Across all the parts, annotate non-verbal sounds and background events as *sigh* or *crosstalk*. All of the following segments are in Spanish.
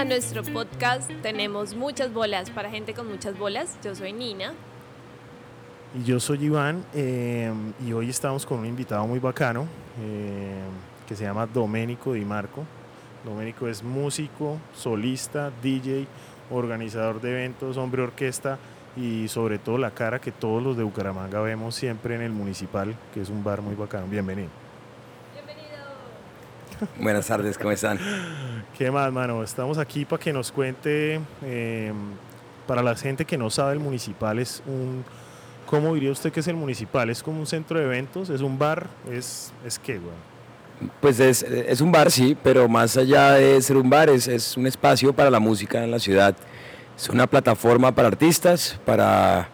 A nuestro podcast. Tenemos muchas bolas para gente con muchas bolas. Yo soy Nina. Y yo soy Iván eh, y hoy estamos con un invitado muy bacano eh, que se llama Domenico Di Marco. Domenico es músico, solista, DJ, organizador de eventos, hombre orquesta y sobre todo la cara que todos los de Bucaramanga vemos siempre en el municipal, que es un bar muy bacano. Bienvenido. *laughs* Buenas tardes, ¿cómo están? ¿Qué más, mano? Estamos aquí para que nos cuente, eh, para la gente que no sabe, el municipal es un... ¿Cómo diría usted que es el municipal? ¿Es como un centro de eventos? ¿Es un bar? ¿Es, es qué, güey? Pues es, es, un bar, sí, pero más allá de ser un bar, es, es un espacio para la música en la ciudad. Es una plataforma para artistas, para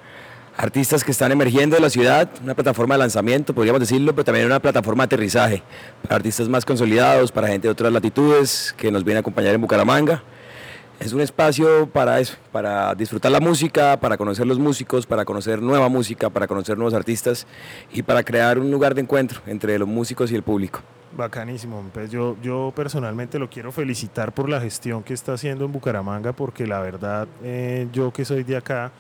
artistas que están emergiendo de la ciudad, una plataforma de lanzamiento, podríamos decirlo, pero también una plataforma de aterrizaje para artistas más consolidados, para gente de otras latitudes que nos viene a acompañar en Bucaramanga. Es un espacio para eso, para disfrutar la música, para conocer los músicos, para conocer nueva música, para conocer nuevos artistas y para crear un lugar de encuentro entre los músicos y el público. Bacanísimo, pues yo, yo personalmente lo quiero felicitar por la gestión que está haciendo en Bucaramanga, porque la verdad, eh, yo que soy de acá,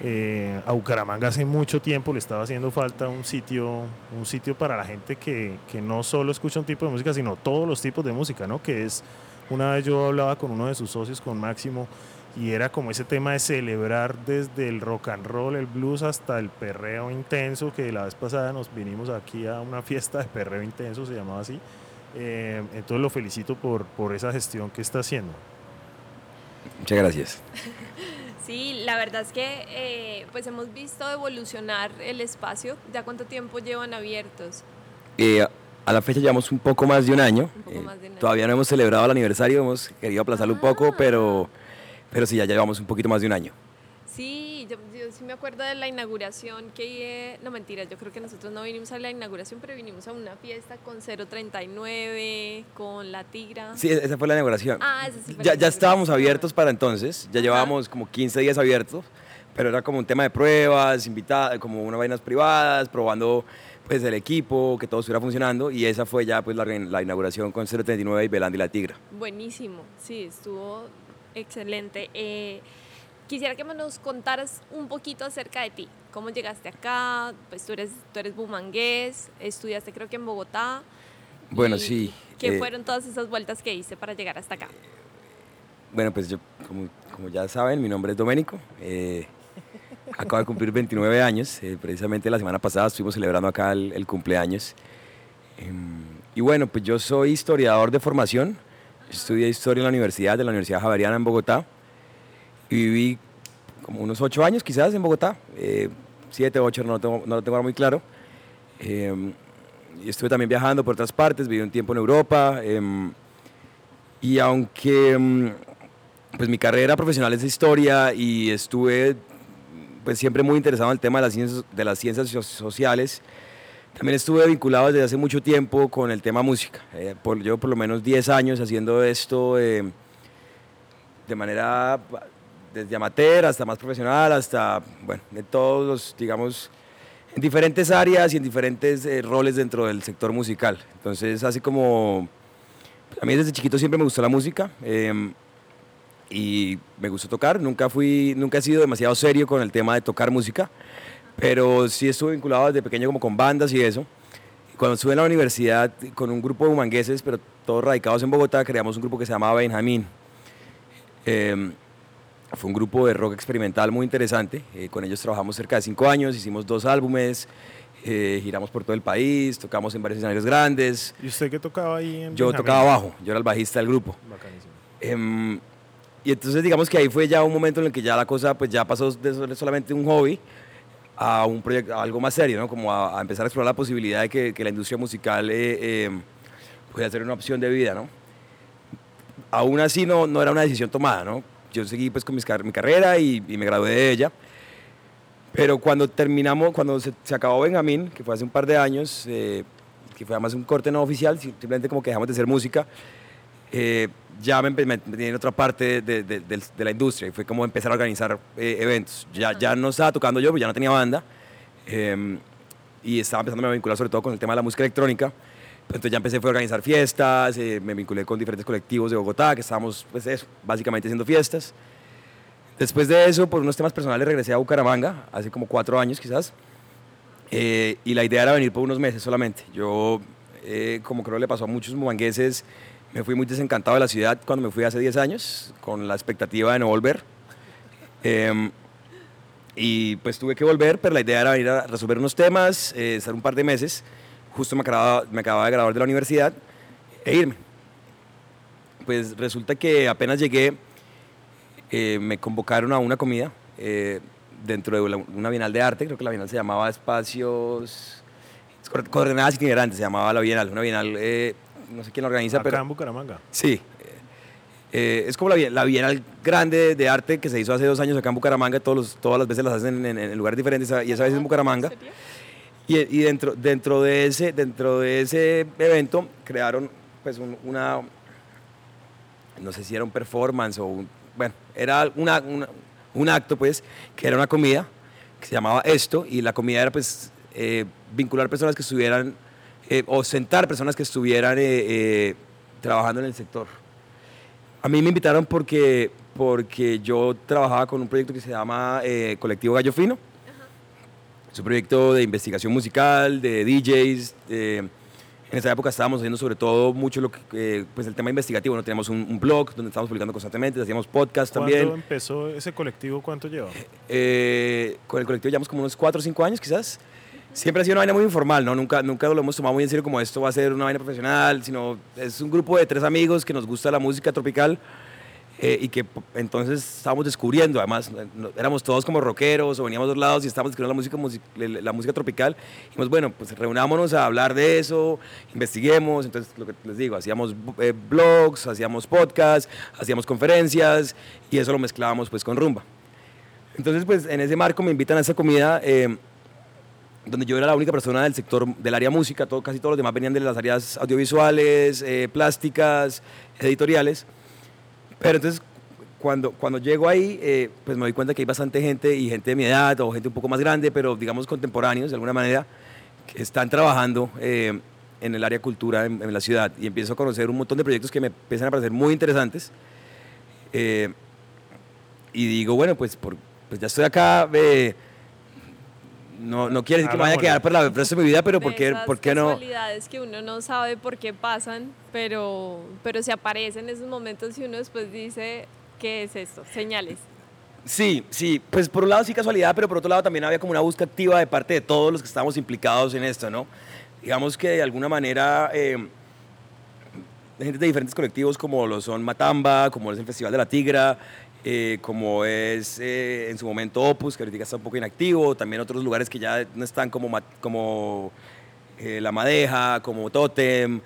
eh, a Bucaramanga hace mucho tiempo le estaba haciendo falta un sitio, un sitio para la gente que, que, no solo escucha un tipo de música, sino todos los tipos de música, ¿no? Que es, una vez yo hablaba con uno de sus socios, con Máximo, y era como ese tema de celebrar desde el rock and roll, el blues, hasta el perreo intenso, que la vez pasada nos vinimos aquí a una fiesta de perreo intenso, se llamaba así. Eh, entonces lo felicito por, por esa gestión que está haciendo. Muchas gracias. *laughs* Sí, la verdad es que eh, pues hemos visto evolucionar el espacio. ¿Ya cuánto tiempo llevan abiertos? Eh, a la fecha llevamos un poco más de un año. Un poco más de un año. Todavía no hemos celebrado el aniversario, hemos querido aplazarlo un poco, pero, pero sí, ya llevamos un poquito más de un año. Sí, sí me acuerdo de la inauguración que, no mentiras, yo creo que nosotros no vinimos a la inauguración, pero vinimos a una fiesta con 039, con la Tigra. Sí, esa fue la inauguración. Ah, esa sí fue ya, la ya estábamos abiertos para entonces, ya llevábamos como 15 días abiertos, pero era como un tema de pruebas, invitadas, como unas vainas privadas, probando pues el equipo, que todo estuviera funcionando, y esa fue ya pues la, la inauguración con 039 y Belanda y la Tigra. Buenísimo, sí, estuvo excelente. Eh, quisiera que nos contaras un poquito acerca de ti. ¿Cómo llegaste acá? Pues tú eres, tú eres bumangués, estudiaste creo que en Bogotá. Bueno, sí. ¿Qué eh, fueron todas esas vueltas que hice para llegar hasta acá? Bueno, pues yo, como, como ya saben, mi nombre es Doménico. eh, acabo de cumplir 29 años. eh, precisamente la semana pasada estuvimos celebrando acá el, el cumpleaños. Em, y bueno, pues yo soy historiador de formación. Estudié historia en la universidad, de la Universidad Javeriana en Bogotá. Y viví como unos ocho años quizás en Bogotá. eh, siete, ocho, no lo tengo, no lo tengo muy claro. Em, y estuve también viajando por otras partes, viví un tiempo en Europa. em, y aunque em, pues mi carrera profesional es historia y estuve pues siempre muy interesado en el tema de las ciencias, de las ciencias so- sociales, también estuve vinculado desde hace mucho tiempo con el tema música. Eh, por, llevo por lo menos 10 años haciendo esto de manera desde amateur hasta más profesional, hasta, bueno, de todos los, digamos, en diferentes áreas y en diferentes eh, roles dentro del sector musical. Entonces, así como, a mí desde chiquito siempre me gustó la música eh, y me gustó tocar. Nunca fui, nunca he sido demasiado serio con el tema de tocar música, pero sí estuve vinculado desde pequeño como con bandas y eso. Cuando estuve en la universidad con un grupo de humangueses, pero todos radicados en Bogotá, creamos un grupo que se llamaba Benjamín. Eh, fue un grupo de rock experimental muy interesante. eh, con ellos trabajamos cerca de cinco años, hicimos dos álbumes, eh, giramos por todo el país, tocamos en varios escenarios grandes. ¿Y usted qué tocaba ahí en Yo Benjamín? tocaba bajo, yo era el bajista del grupo. Bacanísimo. Em, y entonces digamos que ahí fue ya un momento en el que ya la cosa pues ya pasó de solamente un hobby a un proyecto, a algo más serio, ¿no? Como a, a empezar a explorar la posibilidad de que, que la industria musical eh, em, pudiera ser una opción de vida, ¿no? Aún así no, no era una decisión tomada, ¿no? Yo seguí pues con mis car- mi carrera y, y me gradué de ella. Pero cuando terminamos, cuando se, se acabó Benjamín, que fue hace un par de años, eh, que fue además un corte no oficial, simplemente como que dejamos de hacer música, eh, ya me, me metí en otra parte de, de- de- de la industria y fue como empezar a organizar eh, eventos. Ya, ya no estaba tocando yo, porque ya no tenía banda eh, y estaba empezando a vincular sobre todo con el tema de la música electrónica. Entonces ya empecé fue a organizar fiestas, eh, me vinculé con diferentes colectivos de Bogotá, que estábamos, pues eso, básicamente haciendo fiestas. Después de eso, por unos temas personales, regresé a Bucaramanga, hace como cuatro años quizás, eh, y la idea era venir por unos meses solamente. Yo, eh, como creo le pasó a muchos muangueses, me fui muy desencantado de la ciudad cuando me fui hace 10 años, con la expectativa de no volver. Em, y pues tuve que volver, pero la idea era venir a resolver unos temas, eh, estar un par de meses. Justo me acababa, me acababa de graduar de la universidad e irme. Pues resulta que apenas llegué, eh, me convocaron a una comida eh, dentro de una bienal de arte, creo que la bienal se llamaba Espacios Coordenadas Itinerantes, se llamaba la bienal, una bienal, no sé quién la organiza, Acá pero... en Bucaramanga. Sí, eh, es como la, la, Bienal Grande de Arte que se hizo hace dos años acá en Bucaramanga, todos los, todas las veces las hacen en, en, lugares diferentes y esa vez en Bucaramanga. Y, dentro, dentro, de ese, dentro de ese evento crearon pues un, una, no sé si era un performance o un, bueno, era una, un acto pues que era una comida que se llamaba esto y la comida era pues eh, vincular personas que estuvieran eh, o sentar personas que estuvieran eh, trabajando en el sector. A mí me invitaron porque, porque yo trabajaba con un proyecto que se llama eh, Colectivo Gallo Fino. Es un proyecto de investigación musical, de DJs. en esa época estábamos haciendo sobre todo mucho lo que, eh, pues el tema investigativo. ¿no? Teníamos un, un, blog donde estábamos publicando constantemente, hacíamos podcast también. ¿Cuándo empezó ese colectivo? ¿Cuánto lleva? Eh, con el colectivo llevamos como unos 4 o 5 años quizás siempre ha sido una vaina muy informal, ¿no? Nunca, nunca lo hemos tomado muy en serio como esto va a ser una vaina profesional, sino es un grupo de tres amigos que nos gusta la música tropical eh, y que entonces estábamos descubriendo, además éramos todos como rockeros o veníamos de dos lados y estábamos descubriendo la música, la música tropical. Y dijimos, bueno, pues reunámonos a hablar de eso, investiguemos, entonces lo que les digo, hacíamos eh, blogs, hacíamos podcasts, hacíamos conferencias y eso lo mezclábamos pues con rumba. Entonces pues en ese marco me invitan a esa comida. Eh, donde yo era la única persona del sector del área música, todo, casi todos los demás venían de las áreas audiovisuales, eh, plásticas, editoriales. Pero entonces, cuando, cuando llego ahí, eh, pues me doy cuenta que hay bastante gente y gente de mi edad o gente un poco más grande, pero digamos contemporáneos de alguna manera, que están trabajando eh, en el área cultura en, la ciudad. Y empiezo a conocer un montón de proyectos que me empiezan a parecer muy interesantes. Eh, y digo, bueno, pues, por, pues ya estoy acá. No, no quiere decir que me vaya a quedar por la resto de mi vida, pero ¿por qué, ¿por qué no? casualidades que uno no sabe por qué pasan, pero, pero se aparecen esos momentos y uno después dice, ¿qué es esto? Señales. Sí, sí, pues por un lado sí casualidad, pero por otro lado también había como una búsqueda activa de parte de todos los que estábamos implicados en esto, ¿no? Digamos que de alguna manera eh, gente de diferentes colectivos como lo son Matamba, como es el Festival de la Tigra, eh, como es eh, en su momento Opus, que ahorita está un poco inactivo, también otros lugares que ya no están como, como eh, La Madeja, como Totem.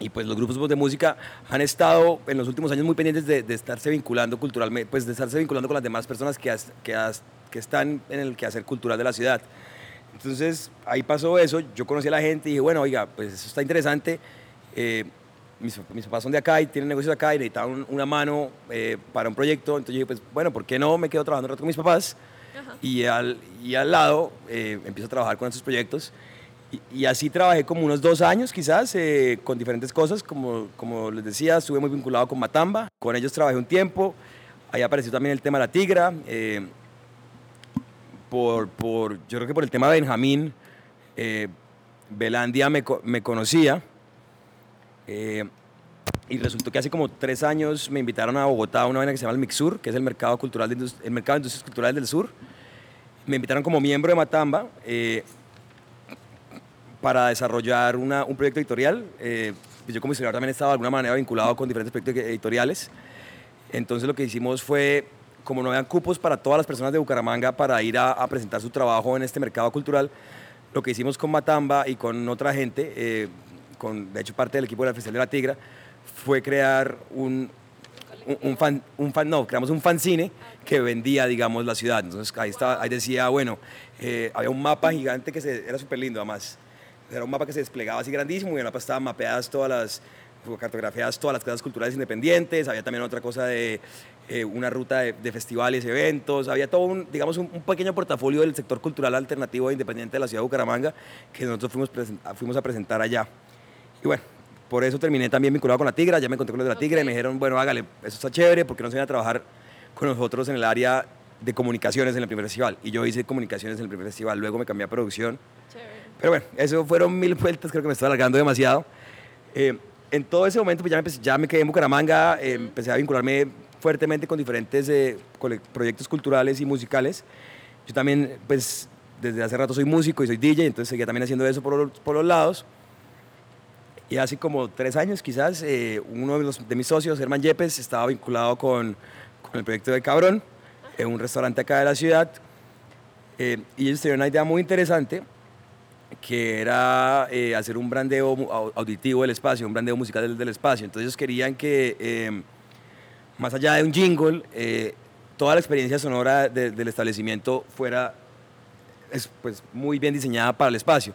Y pues los grupos de música han estado en los últimos años muy pendientes de, de estarse vinculando culturalmente, pues de estarse vinculando con las demás personas que, has, que, has, que están en el quehacer cultural de la ciudad. Entonces ahí pasó eso, yo conocí a la gente y dije, bueno, oiga, pues eso está interesante. Mis, mis, papás son de acá y tienen negocios acá y necesitaban un, una mano eh, para un proyecto. Entonces yo dije, pues bueno, ¿por qué no me quedo trabajando un rato con mis papás? Y al, y al lado eh, empiezo a trabajar con estos proyectos. Y, y, así trabajé como unos dos años quizás eh, con diferentes cosas. Como, como les decía, estuve muy vinculado con Matamba. Con ellos trabajé un tiempo. Ahí apareció también el tema de la tigra. Eh, por, por, yo creo que por el tema de Benjamín, Belandia me, me conocía. Eh, y resultó que hace como tres años me invitaron a Bogotá a una vaina que se llama el Mixur, que es el mercado, cultural de mercado de industrias culturales del sur. Me invitaron como miembro de Matamba eh, para desarrollar un proyecto editorial. Eh, yo como historiador también estaba de alguna manera vinculado con diferentes proyectos editoriales. Entonces lo que hicimos fue, como no habían cupos para todas las personas de Bucaramanga para ir a, a presentar su trabajo en este mercado cultural, lo que hicimos con Matamba y con otra gente, eh, de hecho parte del equipo de la Festival de la Tigra, fue crear un, un, un, fan, un fan, no, creamos un fanzine que vendía, digamos, la ciudad. Entonces ahí, estaba, ahí decía, bueno, eh, había un mapa gigante que se, era súper lindo además. Era un mapa que se desplegaba así grandísimo y en el mapa estaban mapeadas todas las, cartografiadas todas las casas culturales independientes. Había también otra cosa de eh, una ruta de, de, festivales, eventos, había todo un, digamos, un, pequeño portafolio del sector cultural alternativo e independiente de la ciudad de Bucaramanga que nosotros fuimos, fuimos a presentar allá. Y bueno, por eso terminé también vinculado con la Tigra, ya me encontré con los de la Tigra y me dijeron, bueno, hágale, eso está chévere, porque no se viene a trabajar con nosotros en el área de comunicaciones en el primer festival. Y yo hice comunicaciones en el primer festival, luego me cambié a producción. Pero bueno, eso fueron mil vueltas, creo que me estoy alargando demasiado. Eh, en todo ese momento pues ya, me, ya me quedé en Bucaramanga, eh, empecé a vincularme fuertemente con diferentes eh, proyectos culturales y musicales. Yo también, pues, desde hace rato soy músico y soy DJ, entonces seguía también haciendo eso por, por los lados. Y hace como tres años quizás, eh, uno de, mis socios, Germán Yepes, estaba vinculado con, el proyecto de Cabrón, en un restaurante acá de la ciudad. Eh, y ellos tenían una idea muy interesante, que era hacer un brandeo auditivo del espacio, un brandeo musical del, espacio. Entonces ellos querían que más allá de un jingle, eh, toda la experiencia sonora del establecimiento fuera pues, muy bien diseñada para el espacio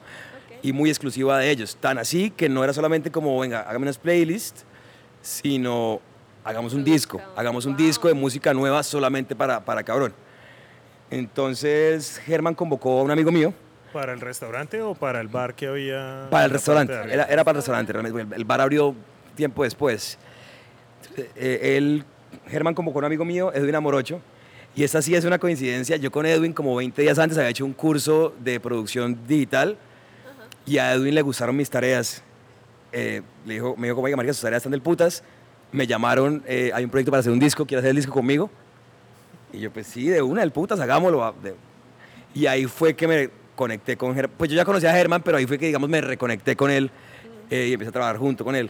y muy exclusiva de ellos. Tan así que no era solamente como, venga, hágame unas playlists, sino hagamos un disco, hagamos un disco de música nueva solamente para, para Cabrón. Entonces Germán convocó a un amigo mío. ¿Para el restaurante o para el bar que había? Para el restaurante, era, era, para el restaurante realmente. El bar abrió tiempo después. Eh, él, Germán convocó a un amigo mío, Edwin Amorocho, y esta sí es una coincidencia. Yo con Edwin, como 20 días antes, había hecho un curso de producción digital y a Edwin le gustaron mis tareas. Eh, le dijo, me dijo, como, María, sus tareas están del putas. Me llamaron, eh, hay un proyecto para hacer un disco, ¿quieres hacer el disco conmigo? Y yo, pues sí, de una, del putas, hagámoslo. Y ahí fue que me conecté con Germán. Pues yo ya conocía a Germán, pero ahí fue que, digamos, me reconecté con él y empecé a trabajar junto con él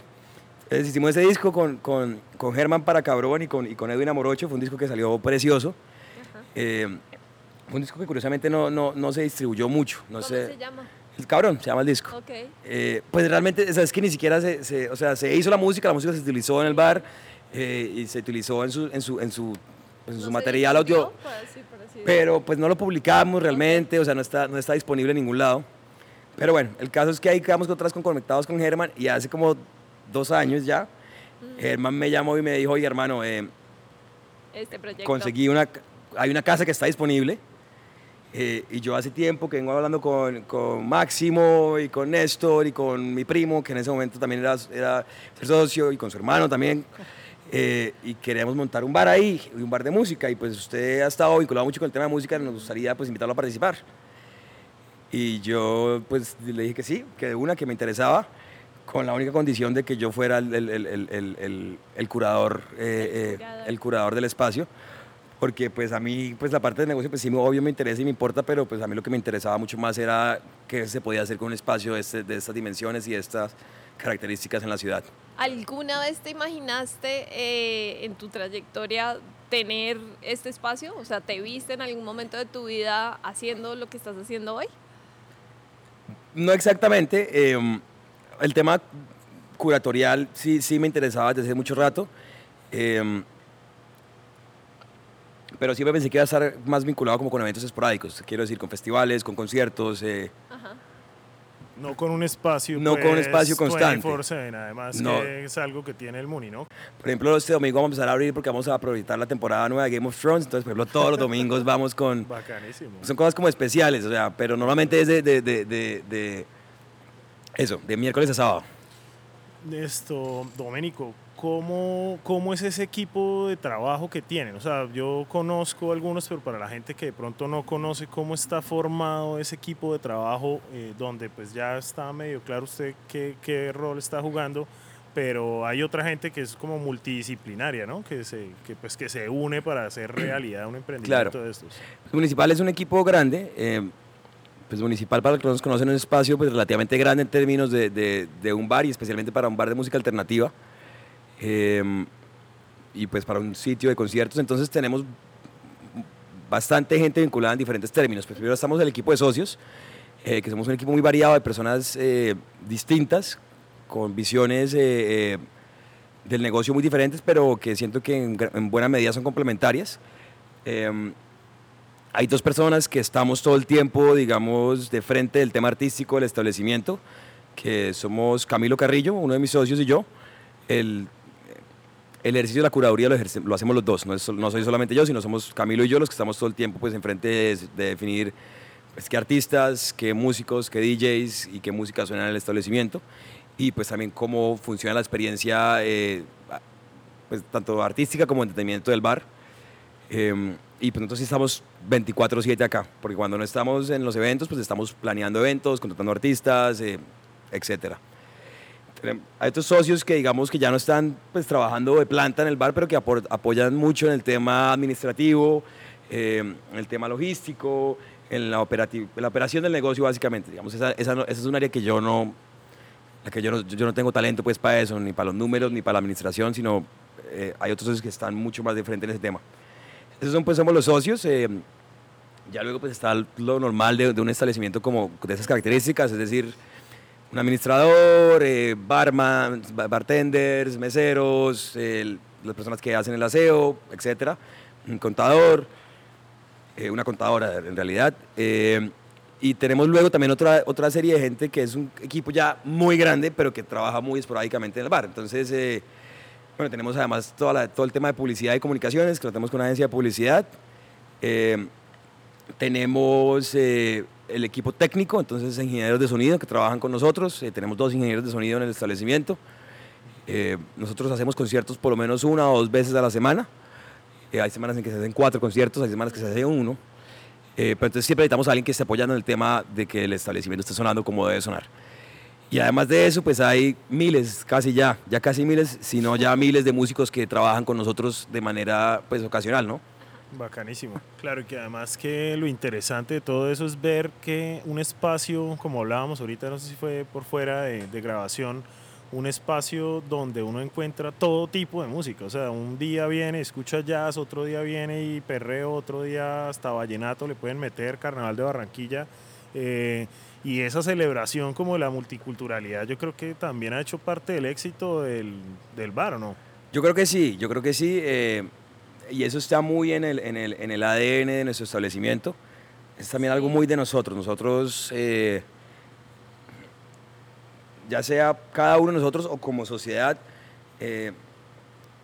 hicimos ese disco con, con, con Germán para Cabrón y con, y con Edwin Amorocho, fue un disco que salió precioso. Eh, fue un disco que curiosamente no, no, no se distribuyó mucho. No ¿Cómo se llama? El Cabrón, se llama el disco. Okay. Eh, pues realmente, es que ni siquiera se, se, o sea, se hizo la música, la música se utilizó en el bar eh, y se utilizó en su, en su, en su, en su material audio. pero pues no lo publicamos realmente, o sea, no está, no está disponible en ningún lado. Pero bueno, el caso es que ahí quedamos otras con conectados con Germán y hace como dos años ya, Germán me llamó y me dijo, oye hermano, eh, este proyecto. conseguí una, hay una casa que está disponible. Eh, y yo hace tiempo que vengo hablando con, con, Máximo y con Néstor y con mi primo, que en ese momento también era, era socio, y con su hermano también. Eh, y queremos montar un bar ahí, un bar de música. Y pues usted ha estado vinculado mucho con el tema de música, nos gustaría pues invitarlo a participar. Y yo pues le dije que sí, que de una, que me interesaba con la única condición de que yo fuera el, el, el, el curador, eh, el curador del espacio porque pues a mí pues la parte del negocio pues sí obvio me interesa y me importa, pero pues a mí lo que me interesaba mucho más era qué se podía hacer con un espacio de, este, de estas dimensiones y de estas características en la ciudad. ¿Alguna vez te imaginaste eh, en tu trayectoria tener este espacio? O sea, ¿te viste en algún momento de tu vida haciendo lo que estás haciendo hoy? No exactamente. Eh, el tema curatorial sí, sí me interesaba desde hace mucho rato. Em, pero siempre pensé que iba a estar más vinculado como con eventos esporádicos, quiero decir, con festivales, con conciertos. Eh, no con un espacio. No con un pues, espacio constante. además que es algo que tiene el Muni, ¿no? Por ejemplo, este domingo vamos a empezar a abrir porque vamos a aprovechar la temporada nueva de Game of Thrones. Entonces, por ejemplo, todos los domingos vamos con. Bacanísimo. Son cosas como especiales, o sea, pero normalmente es de, de, de eso, de miércoles a sábado. Esto, Doménico, ¿cómo, ¿cómo es ese equipo de trabajo que tienen? O sea, yo conozco algunos, pero para la gente que de pronto no conoce cómo está formado ese equipo de trabajo, eh, donde pues ya está medio claro usted qué, qué, rol está jugando, pero hay otra gente que es como multidisciplinaria, ¿no? Que se, que, pues, que se une para hacer realidad un emprendimiento de estos. El municipal es un equipo grande. Eh, pues municipal para los que no nos conocen es un espacio pues relativamente grande en términos de, de, un bar y especialmente para un bar de música alternativa em, y pues para un sitio de conciertos entonces tenemos bastante gente vinculada en diferentes términos pues primero estamos el equipo de socios eh, que somos un equipo muy variado de personas eh, distintas con visiones eh, del negocio muy diferentes pero que siento que en, en buena medida son complementarias em, hay dos personas que estamos todo el tiempo, digamos, de frente del tema artístico del establecimiento, que somos Camilo Carrillo, uno de mis socios y yo. El, el ejercicio de la curaduría lo, hacemos los dos, no, soy solamente yo, sino somos Camilo y yo los que estamos todo el tiempo pues enfrente de, de definir pues, qué artistas, qué músicos, qué DJs y qué música suena en el establecimiento y pues también cómo funciona la experiencia eh, pues, tanto artística como entretenimiento del bar. Em, y pues nosotros sí estamos 24/7 acá, porque cuando no estamos en los eventos, pues estamos planeando eventos, contratando artistas, eh, etc. Hay otros socios que digamos que ya no están pues trabajando de planta en el bar, pero que apoyan mucho en el tema administrativo, em, en el tema logístico, en la, la operación del negocio básicamente. Digamos, esa, esa, esa es un área que yo no, que yo no, yo no tengo talento pues para eso, ni para los números, ni para la administración, sino eh, hay otros socios que están mucho más de frente en ese tema. Esos son, pues, somos los socios. Eh, ya luego pues está lo normal de, un establecimiento como de esas características, es decir, un administrador, eh, barman, bartenders, meseros, las personas que hacen el aseo, etcétera, un contador, una contadora en realidad. Y tenemos luego también otra, otra serie de gente que es un equipo ya muy grande, pero que trabaja muy esporádicamente en el bar. Entonces, eh, bueno, tenemos además toda todo el tema de publicidad y comunicaciones, que lo tenemos con una agencia de publicidad. Eh, tenemos eh, el equipo técnico, entonces ingenieros de sonido que trabajan con nosotros. tenemos dos ingenieros de sonido en el establecimiento. nosotros hacemos conciertos por lo menos una o dos veces a la semana. hay semanas en que se hacen cuatro conciertos, hay semanas que se hace uno. Eh, pero entonces siempre necesitamos a alguien que esté apoyando en el tema de que el establecimiento esté sonando como debe sonar. Y además de eso, pues hay miles, casi ya, ya casi miles, sino ya miles de músicos que trabajan con nosotros de manera pues ocasional, ¿no? Bacanísimo. Claro, que además que lo interesante de todo eso es ver que un espacio, como hablábamos ahorita, no sé si fue por fuera de, de grabación, un espacio donde uno encuentra todo tipo de música. O sea, un día viene, escucha jazz, otro día viene y perreo, otro día hasta vallenato le pueden meter, Carnaval de Barranquilla. Eh, y esa celebración como de la multiculturalidad yo creo que también ha hecho parte del éxito del, del bar, ¿o no? Yo creo que sí, yo creo que sí. Eh, y eso está muy en el, en, el, en el ADN de nuestro establecimiento. Es también algo muy de nosotros. Nosotros... Eh, ya sea cada uno de nosotros o como sociedad, eh,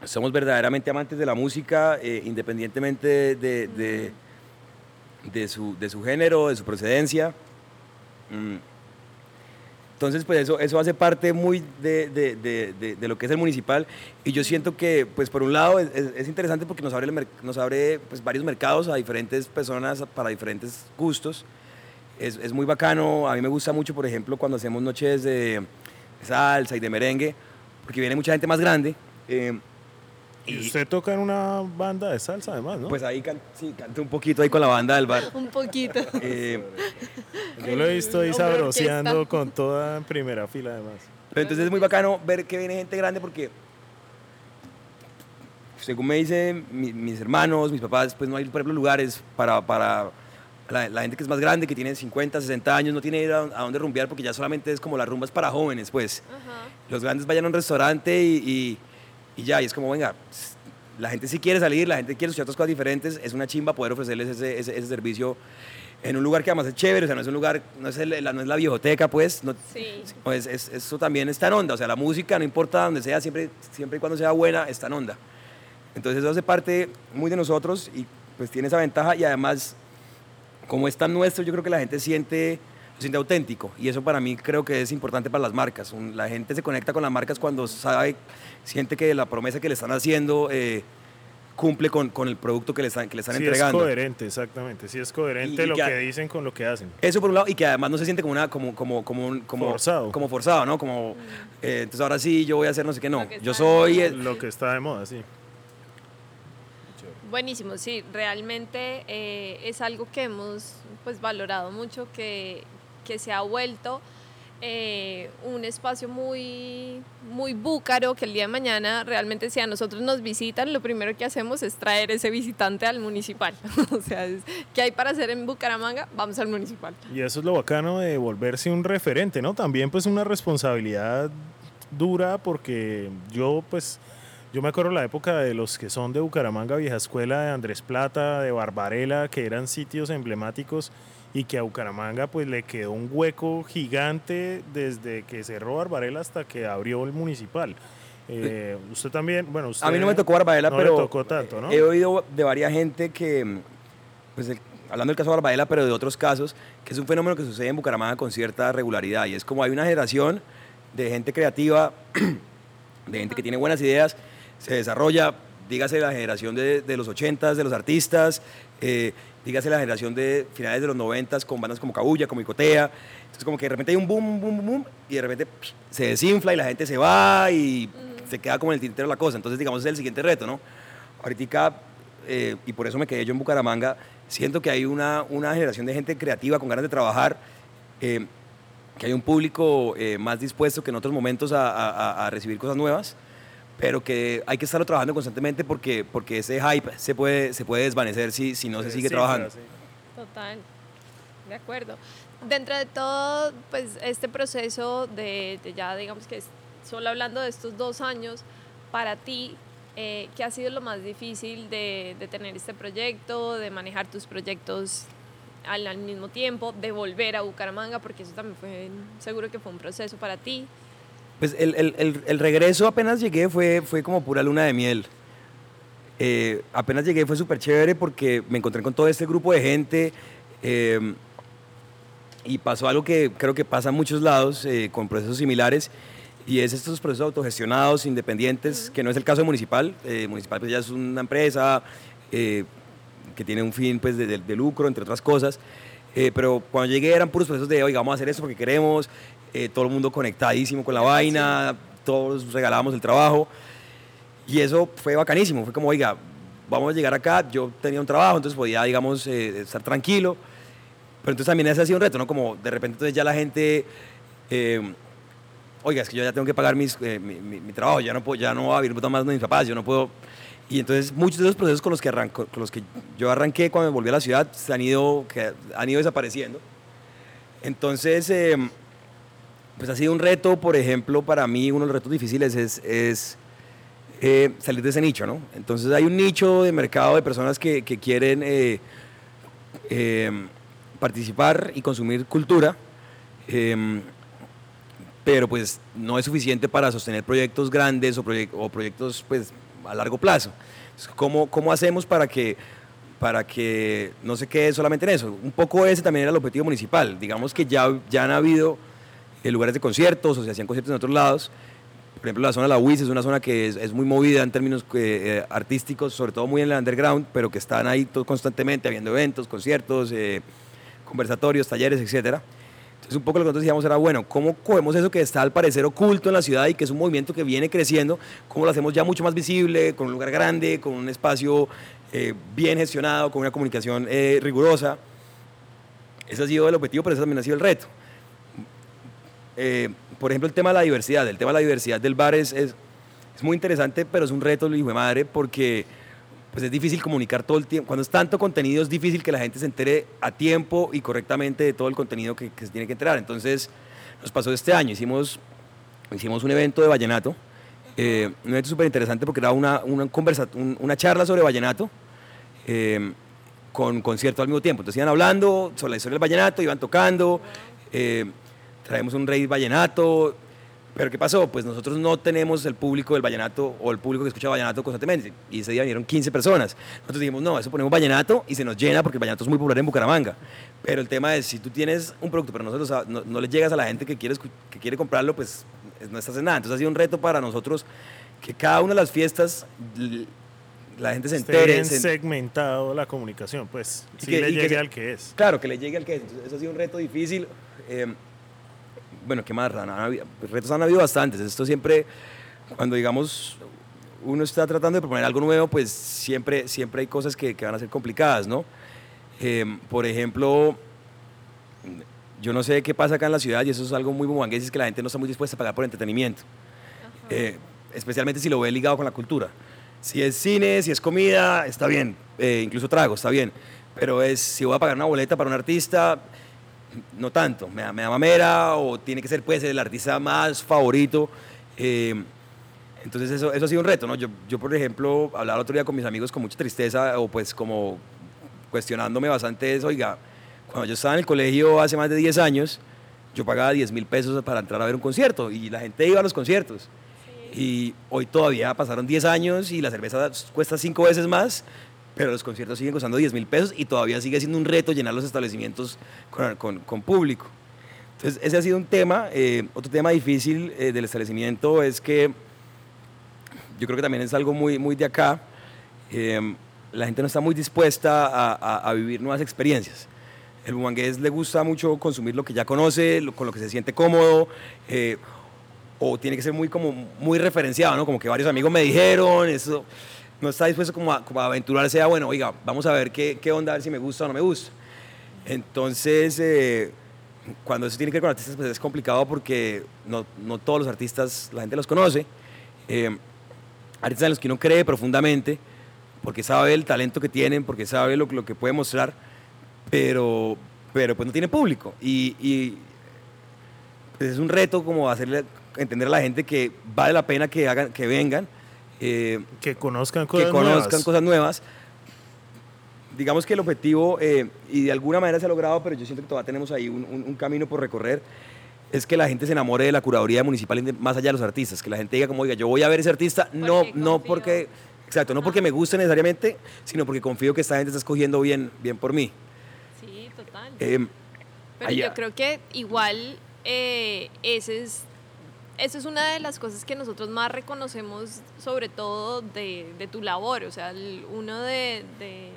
somos verdaderamente amantes de la música, eh, independientemente de, de, su, de, su, género, de su procedencia. Mm. Entonces, pues eso, eso hace parte muy de, lo que es el municipal y yo siento que, pues por un lado, es, interesante porque nos abre, nos abre pues, varios mercados a diferentes personas para diferentes gustos es, es, muy bacano. A mí me gusta mucho, por ejemplo, cuando hacemos noches de salsa y de merengue, porque viene mucha gente más grande. Eh, y, usted toca en una banda de salsa además, ¿no? Pues ahí sí, canto un poquito ahí con la banda del bar. *laughs* un poquito. Eh, yo lo he visto ahí sabroseando con toda en primera fila además. Pero entonces es muy bacano ver que viene gente grande porque, según me dicen mis hermanos, mis papás, pues no hay, por ejemplo, lugares para, para la, gente que es más grande, que tiene 50, 60 años, no tiene ir a, dónde rumbear porque ya solamente es como las rumbas para jóvenes, pues. Los grandes vayan a un restaurante y, y, ya, y es como, venga, la gente sí quiere salir, la gente quiere escuchar otras cosas diferentes, es una chimba poder ofrecerles ese, ese, servicio en un lugar que además es chévere, o sea, no es un lugar, no es, la, no es la biblioteca, pues, no, pues es, eso también está en onda, o sea, la música, no importa donde sea, siempre, siempre y cuando sea buena, está en onda. Entonces eso hace parte muy de nosotros y pues tiene esa ventaja y además como es tan nuestro, yo creo que la gente siente, siente auténtico y eso para mí creo que es importante para las marcas. la gente se conecta con las marcas cuando sabe, siente que la promesa que le están haciendo eh, cumple con, con, el producto que le están, que le están sí entregando. es coherente, exactamente. Sí es coherente lo que, dicen con lo que hacen. Eso por un lado, y que además no se siente como una, como, como, como, como forzado. Como forzado, ¿no? Como, eh, entonces ahora sí, yo voy a hacer no sé qué, no. Yo soy... Lo que está de moda, sí. Buenísimo, sí, realmente eh, es algo que hemos pues valorado mucho, que, que se ha vuelto eh, un espacio muy, muy búcaro, que el día de mañana realmente si a nosotros nos visitan, lo primero que hacemos es traer ese visitante al municipal. *laughs* o sea, ¿qué hay para hacer en Bucaramanga? Vamos al municipal. Y eso es lo bacano de volverse un referente, ¿no? También pues una responsabilidad dura porque yo pues yo me acuerdo la época de los que son de Bucaramanga, Vieja Escuela, de Andrés Plata, de Barbarela, que eran sitios emblemáticos y que a Bucaramanga pues le quedó un hueco gigante desde que cerró Barbarela hasta que abrió el municipal. Eh, usted también, bueno, usted... A mí no me tocó Barbaela, no pero le tocó tanto, ¿no? he oído de varias gente que, pues el- hablando del caso de Barbaela, pero de otros casos, que es un fenómeno que sucede en Bucaramanga con cierta regularidad. Y es como hay una generación de gente creativa, *clears throat* de gente que tiene buenas ideas, se desarrolla, dígase la generación de, de los 80s, de los artistas, eh, dígase la generación de finales de los 90s con bandas como Cabulla, como Icotea. Entonces como que de repente hay un boom, boom, boom, boom, y de repente psh, se desinfla y la gente se va y se queda como en el tintero la cosa. Entonces digamos ese es el siguiente reto, ¿no? Ahorita, eh, y por eso me quedé yo en Bucaramanga, siento que hay una, una generación de gente creativa con ganas de trabajar, eh, que hay un público eh, más dispuesto que en otros momentos a, a- a- a recibir cosas nuevas, pero que hay que estarlo trabajando constantemente porque, porque ese hype se puede, se puede desvanecer si, si no se sigue Sí, trabajando. sí. Total, de acuerdo. Dentro de todo, pues este proceso de, de ya, digamos que solo hablando de estos dos años, para ti, eh, ¿qué ha sido lo más difícil de, de tener este proyecto, de manejar tus proyectos al, al mismo tiempo, de volver a Bucaramanga, porque eso también fue, seguro que fue un proceso para ti? Pues el, el- el- el regreso apenas llegué fue, fue como pura luna de miel. Eh, apenas llegué fue súper chévere porque me encontré con todo este grupo de gente eh, y pasó algo que creo que pasa en muchos lados eh, con procesos similares y es estos procesos autogestionados, independientes, que no es el caso de Municipal. Municipal pues ya es una empresa que tiene un fin pues de, de- de lucro, entre otras cosas. Eh, pero cuando llegué eran puros procesos de, oiga, vamos a hacer eso porque queremos, eh, todo el mundo conectadísimo con la vaina, todos regalábamos el trabajo. Y eso fue bacanísimo, fue como, oiga, vamos a llegar acá, yo tenía un trabajo, entonces podía, digamos, eh, estar tranquilo. Pero entonces también ese ha sido un reto, ¿no? Como de repente entonces ya la gente, eh, oiga, es que yo ya tengo que pagar mis, eh, mi, mi- mi trabajo, ya no, puedo, ya no voy a vivir más de mis papás, yo no puedo... Y entonces muchos de los procesos con los que, arranco, con los que yo arranqué cuando me volví a la ciudad se han ido, que han ido desapareciendo. Entonces, eh, pues ha sido un reto, por ejemplo, para mí uno de los retos difíciles es, es eh, salir de ese nicho, ¿no? Entonces hay un nicho de mercado de personas que, que quieren eh, eh, participar y consumir cultura, eh, pero pues no es suficiente para sostener proyectos grandes o, proyec- o proyectos pues a largo plazo. Entonces, ¿Cómo, cómo hacemos para que, para que no se quede solamente en eso? Un poco ese también era el objetivo municipal. Digamos que ya, ya han habido eh, lugares de conciertos o se hacían conciertos en otros lados. Por ejemplo, la zona de la UIS es una zona que es, es muy movida en términos eh, eh, artísticos, sobre todo muy en el underground, pero que están ahí todo constantemente habiendo eventos, conciertos, eh, conversatorios, talleres, etcétera. Entonces, un poco lo que nosotros decíamos era, bueno, ¿cómo cogemos eso que está al parecer oculto en la ciudad y que es un movimiento que viene creciendo? ¿Cómo lo hacemos ya mucho más visible, con un lugar grande, con un espacio eh, bien gestionado, con una comunicación eh, rigurosa? Ese ha sido el objetivo, pero ese también ha sido el reto. Eh, por ejemplo, el tema de la diversidad. El tema de la diversidad del bar es, es, es muy interesante, pero es un reto, hijo de madre, porque pues es difícil comunicar todo el tiempo. Cuando es tanto contenido, es difícil que la gente se entere a tiempo y correctamente de todo el contenido que, se tiene que enterar. Entonces, nos pasó este año. Hicimos, hicimos un evento de vallenato. eh, un evento súper interesante porque era una, una, conversa, un- una charla sobre vallenato. eh, con concierto al mismo tiempo. Entonces iban hablando sobre la historia del vallenato, iban tocando, traemos un rey vallenato, pero ¿qué pasó? Pues nosotros no tenemos el público del vallenato o el público que escucha vallenato constantemente. Y ese día vinieron 15 personas. Nosotros dijimos, no, eso ponemos vallenato y se nos llena porque el vallenato es muy popular en Bucaramanga. Pero el tema es, si tú tienes un producto, pero no, se lo sa- no, no le llegas a la gente que quiere, que quiere comprarlo, pues es- no estás en nada. Entonces ha sido un reto para nosotros que cada una de las fiestas la gente se entere. bien se- segmentado la comunicación, pues, Y si que- le y que llegue se- al que es. Claro, que le llegue al que es. Entonces, eso ha sido un reto difícil. Eh, bueno, ¿qué más? Retos han habido bastantes. Esto siempre, cuando digamos, uno está tratando de proponer algo nuevo, pues siempre, siempre hay cosas que, que van a ser complicadas, ¿no? Eh, por ejemplo, yo no sé qué pasa acá en la ciudad y eso es algo muy bumangués, es que la gente no está muy dispuesta a pagar por entretenimiento. Eh, especialmente si lo ve ligado con la cultura. Si es cine, si es comida, está bien, eh, incluso trago, está bien. Pero es, si voy a pagar una boleta para un artista, no tanto, me da, me da mamera o tiene que ser pues el artista más favorito. eh, entonces eso, eso ha sido un reto, ¿no? Yo, yo, por ejemplo, hablaba el otro día con mis amigos con mucha tristeza o pues como cuestionándome bastante eso, oiga, cuando yo estaba en el colegio hace más de 10 años, yo pagaba 10 mil pesos para entrar a ver un concierto y la gente iba a los conciertos. Y hoy todavía pasaron 10 años y la cerveza cuesta 5 veces más, pero los conciertos siguen costando 10 mil pesos y todavía sigue siendo un reto llenar los establecimientos con, con, con público. Entonces, ese ha sido un tema. Eh, otro tema difícil eh, del establecimiento es que yo creo que también es algo muy, muy de acá. Eh, la gente no está muy dispuesta a, a, vivir nuevas experiencias. El bumangués le gusta mucho consumir lo que ya conoce, con lo que se siente cómodo, o tiene que ser muy, como, muy referenciado, ¿no? Como que varios amigos me dijeron, eso no está dispuesto como a, como a aventurarse a, bueno, oiga, vamos a ver qué, qué, onda, a ver si me gusta o no me gusta. Entonces, eh, cuando eso tiene que ver con artistas, pues es complicado porque no, todos los artistas, la gente los conoce. Eh, artistas en los que uno cree profundamente, porque sabe el talento que tienen, porque sabe lo, que puede mostrar, pero, pero pues no tiene público. Y, y pues es un reto como hacerle entender a la gente que vale la pena que, hagan, que vengan eh, que conozcan cosas que conozcan nuevas. cosas nuevas. Digamos que el objetivo, eh, y de alguna manera se ha logrado, pero yo siento que todavía tenemos ahí un, un, un, camino por recorrer, es que la gente se enamore de la curaduría municipal más allá de los artistas, que la gente diga como, oiga, yo voy a ver ese artista, porque no, no porque, exacto, no porque me guste necesariamente, sino porque confío que esta gente está escogiendo bien, bien por mí. Sí, total. Eh, pero allá. yo creo que igual eh, ese es eso es una de las cosas que nosotros más reconocemos, sobre todo de, de tu labor, o sea, uno de, de,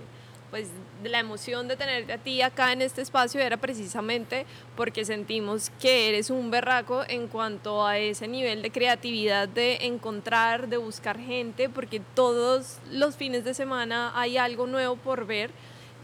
pues, la emoción de tenerte a ti acá en este espacio era precisamente porque sentimos que eres un berraco en cuanto a ese nivel de creatividad, de encontrar, de buscar gente, porque todos los fines de semana hay algo nuevo por ver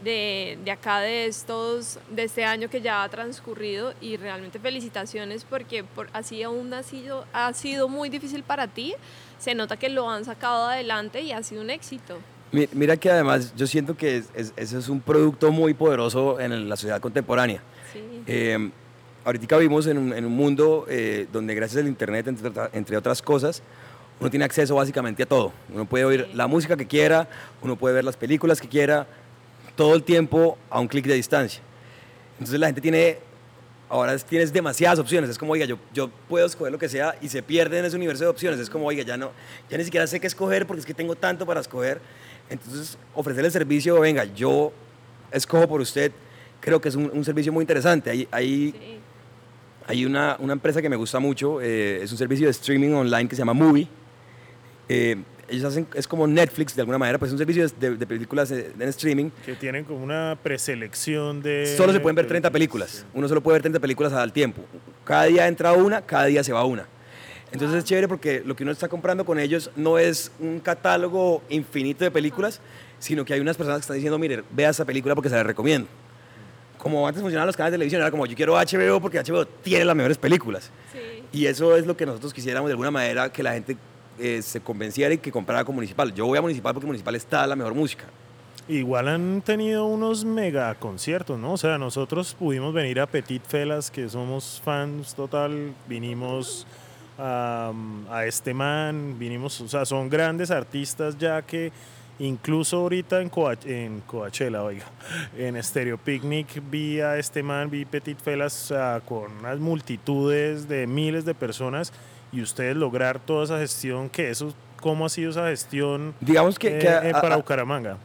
de, de, acá de estos de este año que ya ha transcurrido y realmente felicitaciones porque por, así aún ha sido ha sido muy difícil para ti se nota que lo han sacado adelante y ha sido un éxito mira que además yo siento que es, es, ese es un producto muy poderoso en la sociedad contemporánea sí. eh, ahorita vivimos en un, en un mundo eh, donde gracias al internet entre, entre otras cosas uno tiene acceso básicamente a todo uno puede oír sí. la música que quiera uno puede ver las películas que quiera todo el tiempo a un clic de distancia. Entonces la gente tiene, ahora tienes demasiadas opciones, es como, oiga, yo, yo puedo escoger lo que sea y se pierde en ese universo de opciones, es como, oiga, ya, no, ya ni siquiera sé qué escoger porque es que tengo tanto para escoger. Entonces ofrecer el servicio, venga, yo escojo por usted, creo que es un, un servicio muy interesante. Hay, hay, sí. hay una, una, empresa que me gusta mucho, eh, es un servicio de streaming online que se llama Movie. Eh, ellos hacen, es como Netflix de alguna manera, pues es un servicio de, de películas en streaming. Que tienen como una preselección de... Solo se pueden ver 30 películas, uno solo puede ver 30 películas al tiempo. Cada día entra una, cada día se va una. Entonces wow. es chévere porque lo que uno está comprando con ellos no es un catálogo infinito de películas, sino que hay unas personas que están diciendo, mire, vea esa película porque se la recomiendo. Como antes funcionaban los canales de televisión, era como yo quiero HBO porque HBO tiene las mejores películas. Sí. Y eso es lo que nosotros quisiéramos de alguna manera que la gente eh, se convenciera y que comprara con Municipal. Yo voy a Municipal porque Municipal está la mejor música. Igual han tenido unos mega conciertos, ¿no? O sea, nosotros pudimos venir a Petit Felas, que somos fans total, vinimos a, a este man, vinimos, o sea, son grandes artistas ya que incluso ahorita en, Coach, Coachella, oiga, en Stereo Picnic vi a este man, vi Petit Felas con unas multitudes de miles de personas y ustedes lograr toda esa gestión, que eso, ¿cómo ha sido esa gestión Digamos que, eh, que a, para a, Bucaramanga?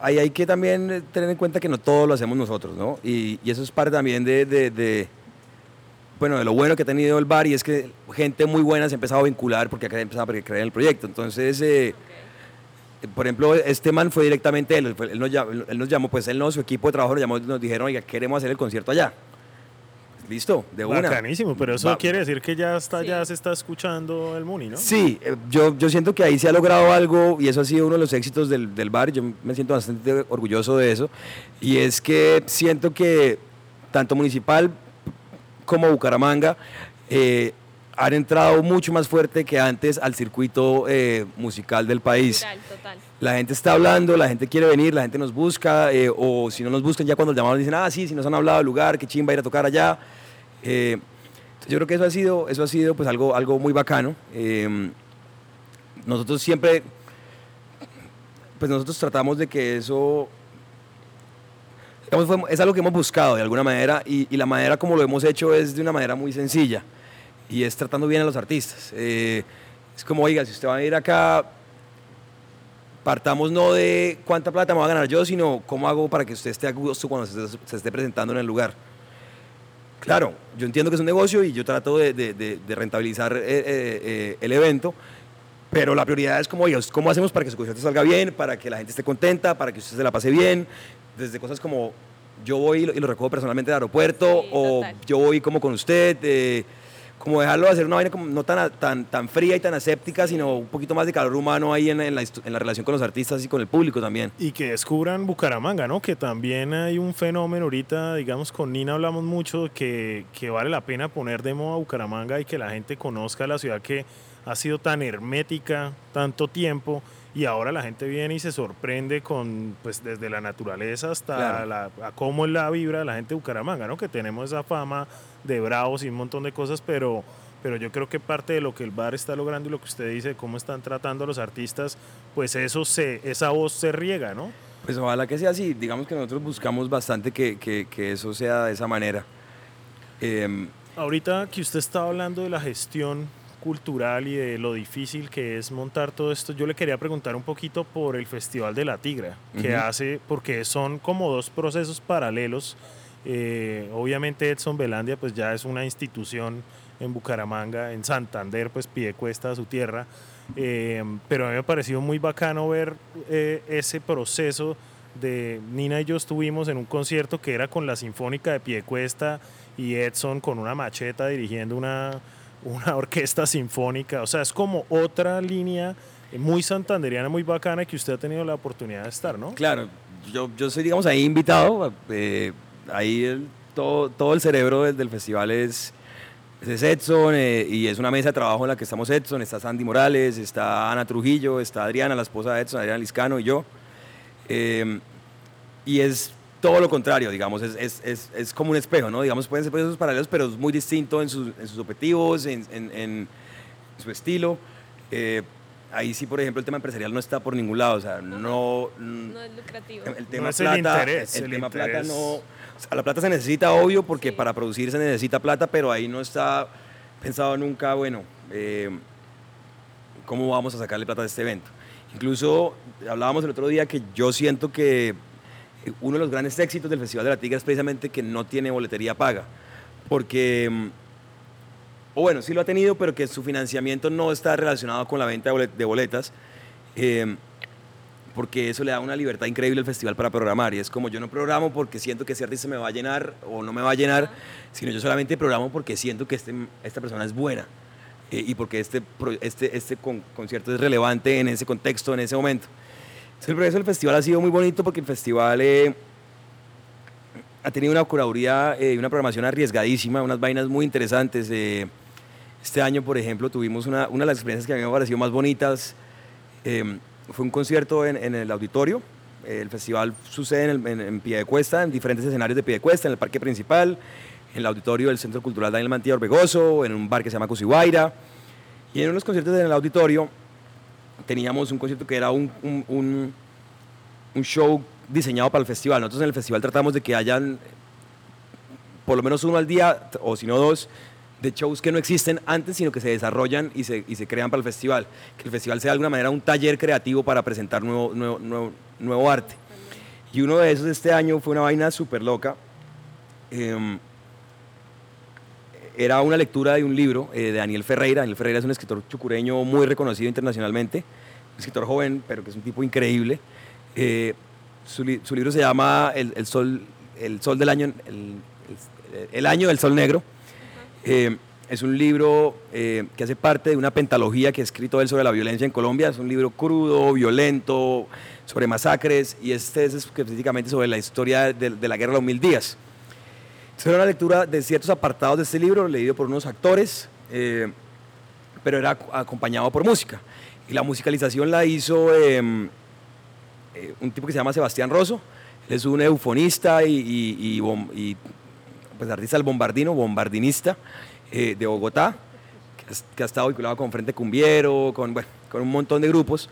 Ahí hay que también tener en cuenta que no todo lo hacemos nosotros, ¿no? Y, y eso es parte también de, de, de, bueno, de lo bueno que ha tenido el bar y es que gente muy buena se ha empezado a vincular porque acá empezado a creer en el proyecto. Entonces, eh, okay. por ejemplo, este man fue directamente él, él nos, llamó, él nos llamó, pues él no, su equipo de trabajo nos, llamó, nos dijeron, oiga, queremos hacer el concierto allá. Listo, de una. Bacanísimo, pero eso Va. quiere decir que ya está, sí. ya se está escuchando el Muni, ¿no? Sí, eh, yo, yo siento que ahí se ha logrado algo y eso ha sido uno de los éxitos del, del bar. Yo me siento bastante orgulloso de eso. Y es que siento que tanto Municipal como Bucaramanga eh, han entrado mucho más fuerte que antes al circuito eh, musical del país. Total, total. La gente está hablando, la gente quiere venir, la gente nos busca, eh, o si no nos buscan ya cuando llamamos dicen, ah, sí, si nos han hablado del lugar, qué chimba ir a tocar allá. Eh, yo creo que eso ha sido, eso ha sido pues algo, algo muy bacano. Eh, nosotros siempre, pues nosotros tratamos de que eso, es algo que hemos buscado de alguna manera y, y, la manera como lo hemos hecho es de una manera muy sencilla y es tratando bien a los artistas. Eh, Es como, oiga, si usted va a ir acá, partamos no de cuánta plata me va a ganar yo, sino cómo hago para que usted esté a gusto cuando se esté presentando en el lugar. Claro, yo entiendo que es un negocio y yo trato de, de- de- de rentabilizar eh, eh, eh, el evento, pero la prioridad es como, oye, ¿cómo hacemos para que su concierto salga bien, para que la gente esté contenta, para que usted se la pase bien? Desde cosas como, yo voy y lo, y lo recojo personalmente del aeropuerto, Sí, o total. yo voy como con usted, eh, como dejarlo de hacer una vaina como no tan, tan, tan fría y tan aséptica, sino un poquito más de calor humano ahí en, en la, en la relación con los artistas y con el público también. Y que descubran Bucaramanga, ¿no? Que también hay un fenómeno ahorita, digamos, con Nina hablamos mucho que, que vale la pena poner de moda Bucaramanga y que la gente conozca la ciudad que ha sido tan hermética tanto tiempo y ahora la gente viene y se sorprende con, pues desde la naturaleza hasta Claro. la, a cómo es la vibra de la gente de Bucaramanga, ¿no? Que tenemos esa fama de bravos y un montón de cosas, pero... Pero yo creo que parte de lo que el bar está logrando y lo que usted dice, cómo están tratando a los artistas, pues eso se, esa voz se riega, ¿no? Pues ojalá que sea así. Digamos que nosotros buscamos bastante que, que- que eso sea de esa manera. Em, Ahorita que usted estaba hablando de la gestión cultural y de lo difícil que es montar todo esto, yo le quería preguntar un poquito por el Festival de la Tigra, que hace, porque son como dos procesos paralelos. Eh, obviamente Edson Belandia pues ya es una institución en Bucaramanga, en Santander pues pide cuesta a su tierra, Eh, pero a mí me ha parecido muy bacano ver eh, ese proceso de Nina y yo estuvimos en un concierto que era con la Sinfónica de Piecuesta y Edson con una macheta dirigiendo una, una *laughs* orquesta sinfónica. O sea, es como otra línea muy santanderiana, muy bacana que usted ha tenido la oportunidad de estar, ¿no? claro, yo, yo soy, digamos, ahí invitado. Ahí todo, todo el cerebro del, del festival es, es Edson eh, y es una mesa de trabajo en la que estamos Edson, está Sandy Morales, está Ana Trujillo, está Adriana, la esposa de Edson, Adriana Liscano y yo. Eh, y es todo lo contrario, digamos, es, es, es, es como un espejo, ¿no? Digamos, pueden ser procesos paralelos, pero es muy distinto en sus, en sus objetivos, en, en- en su estilo. Eh, ahí sí, por ejemplo, el tema empresarial no está por ningún lado, o sea, no... No es lucrativo. El tema es el plata, interés, el, el tema plata no... o sea, la plata se necesita, obvio, porque Sí. para producir se necesita plata, pero ahí no está pensado nunca, bueno, eh, cómo vamos a sacarle plata de este evento. Incluso hablábamos el otro día que yo siento que eh, uno de los grandes éxitos del Festival de la Tigra es precisamente que no tiene boletería paga, porque, mm, o bueno, sí lo ha tenido, pero que su financiamiento no está relacionado con la venta de bolet- de boletas. eh, porque eso le da una libertad increíble al festival para programar. Y es como yo no programo porque siento que ese artista me va a llenar o no me va a llenar, sino yo solamente programo porque siento que este, esta persona es buena eh, y porque este, este, este con- concierto es relevante en ese contexto, en ese momento. Entonces, el progreso del festival ha sido muy bonito porque el festival eh, ha tenido una curaduría y una programación arriesgadísima, unas vainas muy interesantes. eh, este año, por ejemplo, tuvimos una, una de las experiencias que a mí me más bonitas. eh, fue un concierto en, en el auditorio. El festival sucede en, el, en, en Piedecuesta, en diferentes escenarios de Piedecuesta, en el parque principal, en el auditorio del Centro Cultural Daniel Mantilla Orbegoso, en un bar que se llama Cosiguaira. Y en unos conciertos en el auditorio teníamos un concierto que era un, un, un, un show diseñado para el festival. Nosotros en el festival tratamos de que hayan por lo menos uno al día, o si no dos, de shows que no existen antes, sino que se desarrollan y se, y se crean para el festival. Que el festival sea de alguna manera un taller creativo para presentar nuevo, nuevo, nuevo, nuevo arte. Y uno de esos este año fue una vaina súper loca. Em, era una lectura de un libro eh, de Daniel Ferreira. Daniel Ferreira es un escritor chucureño muy reconocido internacionalmente, un escritor joven, pero que es un tipo increíble. Eh, su, li- su libro se llama El, el sol, el sol del año, el, el- el año del sol negro. Eh, es un libro eh, que hace parte de una pentalogía que ha escrito él sobre la violencia en Colombia. Es un libro crudo, violento, sobre masacres, y este es específicamente sobre la historia de, de la guerra de los mil días. Era una lectura de ciertos apartados de este libro, leído por unos actores, eh, pero era ac- acompañado por música. Y la musicalización la hizo em, eh, un tipo que se llama Sebastián Rosso. Él es un eufonista y, y- y y, pues, artista del bombardino, bombardinista eh, de Bogotá, que, que ha estado vinculado con Frente Cumbiero, con, bueno, con un montón de grupos.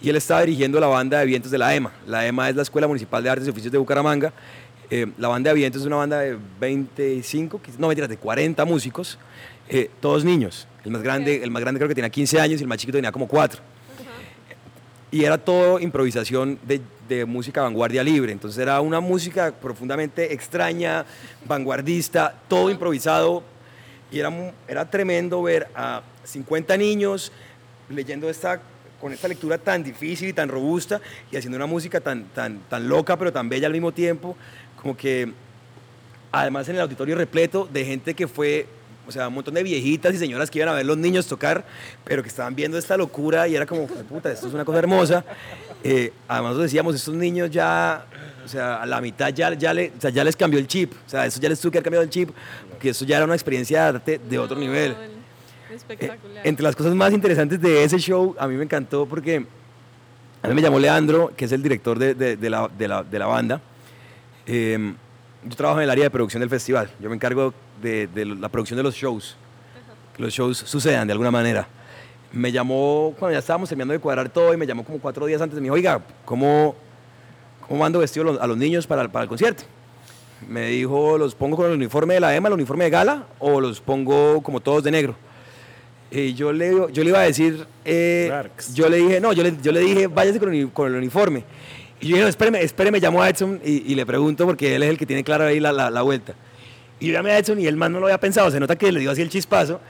Y él estaba dirigiendo la banda de vientos de la EMA. La EMA es la Escuela Municipal de Artes y Oficios de Bucaramanga. Eh, la banda de vientos es una banda de 25, quiz- no mentiras, de 40 músicos. eh, todos niños. El más, grande, el más grande creo que tenía 15 años y el más chiquito tenía como 4. Y era todo improvisación de, música vanguardia libre. Entonces era una música profundamente extraña, vanguardista, todo improvisado. Y era, era tremendo ver a 50 niños leyendo esta, con esta lectura tan difícil y tan robusta y haciendo una música tan, tan, tan loca pero tan bella al mismo tiempo. Como que además en el auditorio repleto de gente que fue, o sea, un montón de viejitas y señoras que iban a ver los niños tocar, pero que estaban viendo esta locura y era como, puta, esto es una cosa hermosa. Eh, además decíamos, estos niños ya, o sea, a la mitad ya, ya, le, o sea, ya les cambió el chip, o sea, eso ya les tuvo que haber cambiado el chip, porque eso ya era una experiencia de arte de otro No, nivel. el- Espectacular. Entre las cosas más interesantes de ese show, a mí me encantó porque a mí me llamó Leandro, que es el director de, de- de la, de la- de la banda. Eh, yo trabajo en el área de producción del festival. Yo me encargo de, de la producción de los shows. Que los shows sucedan de alguna manera. Me llamó cuando ya estábamos terminando de cuadrar todo y me llamó como cuatro días antes. Me dijo, oiga, ¿cómo, cómo mando vestido a los- niños para, para el concierto? Me dijo, ¿los pongo con el uniforme de la EMA, el uniforme de gala, o los pongo como todos de negro? Y yo le, yo le iba a decir, eh, yo le dije, no, yo le, yo le dije, váyase con con el uniforme. Y yo dije, no, espéreme, espéreme, llamo a Edson y, y le pregunto porque él es el que tiene claro ahí la, la, la vuelta. Y yo llamé a Edson y el man no lo había pensado, se nota que le dio así el chispazo.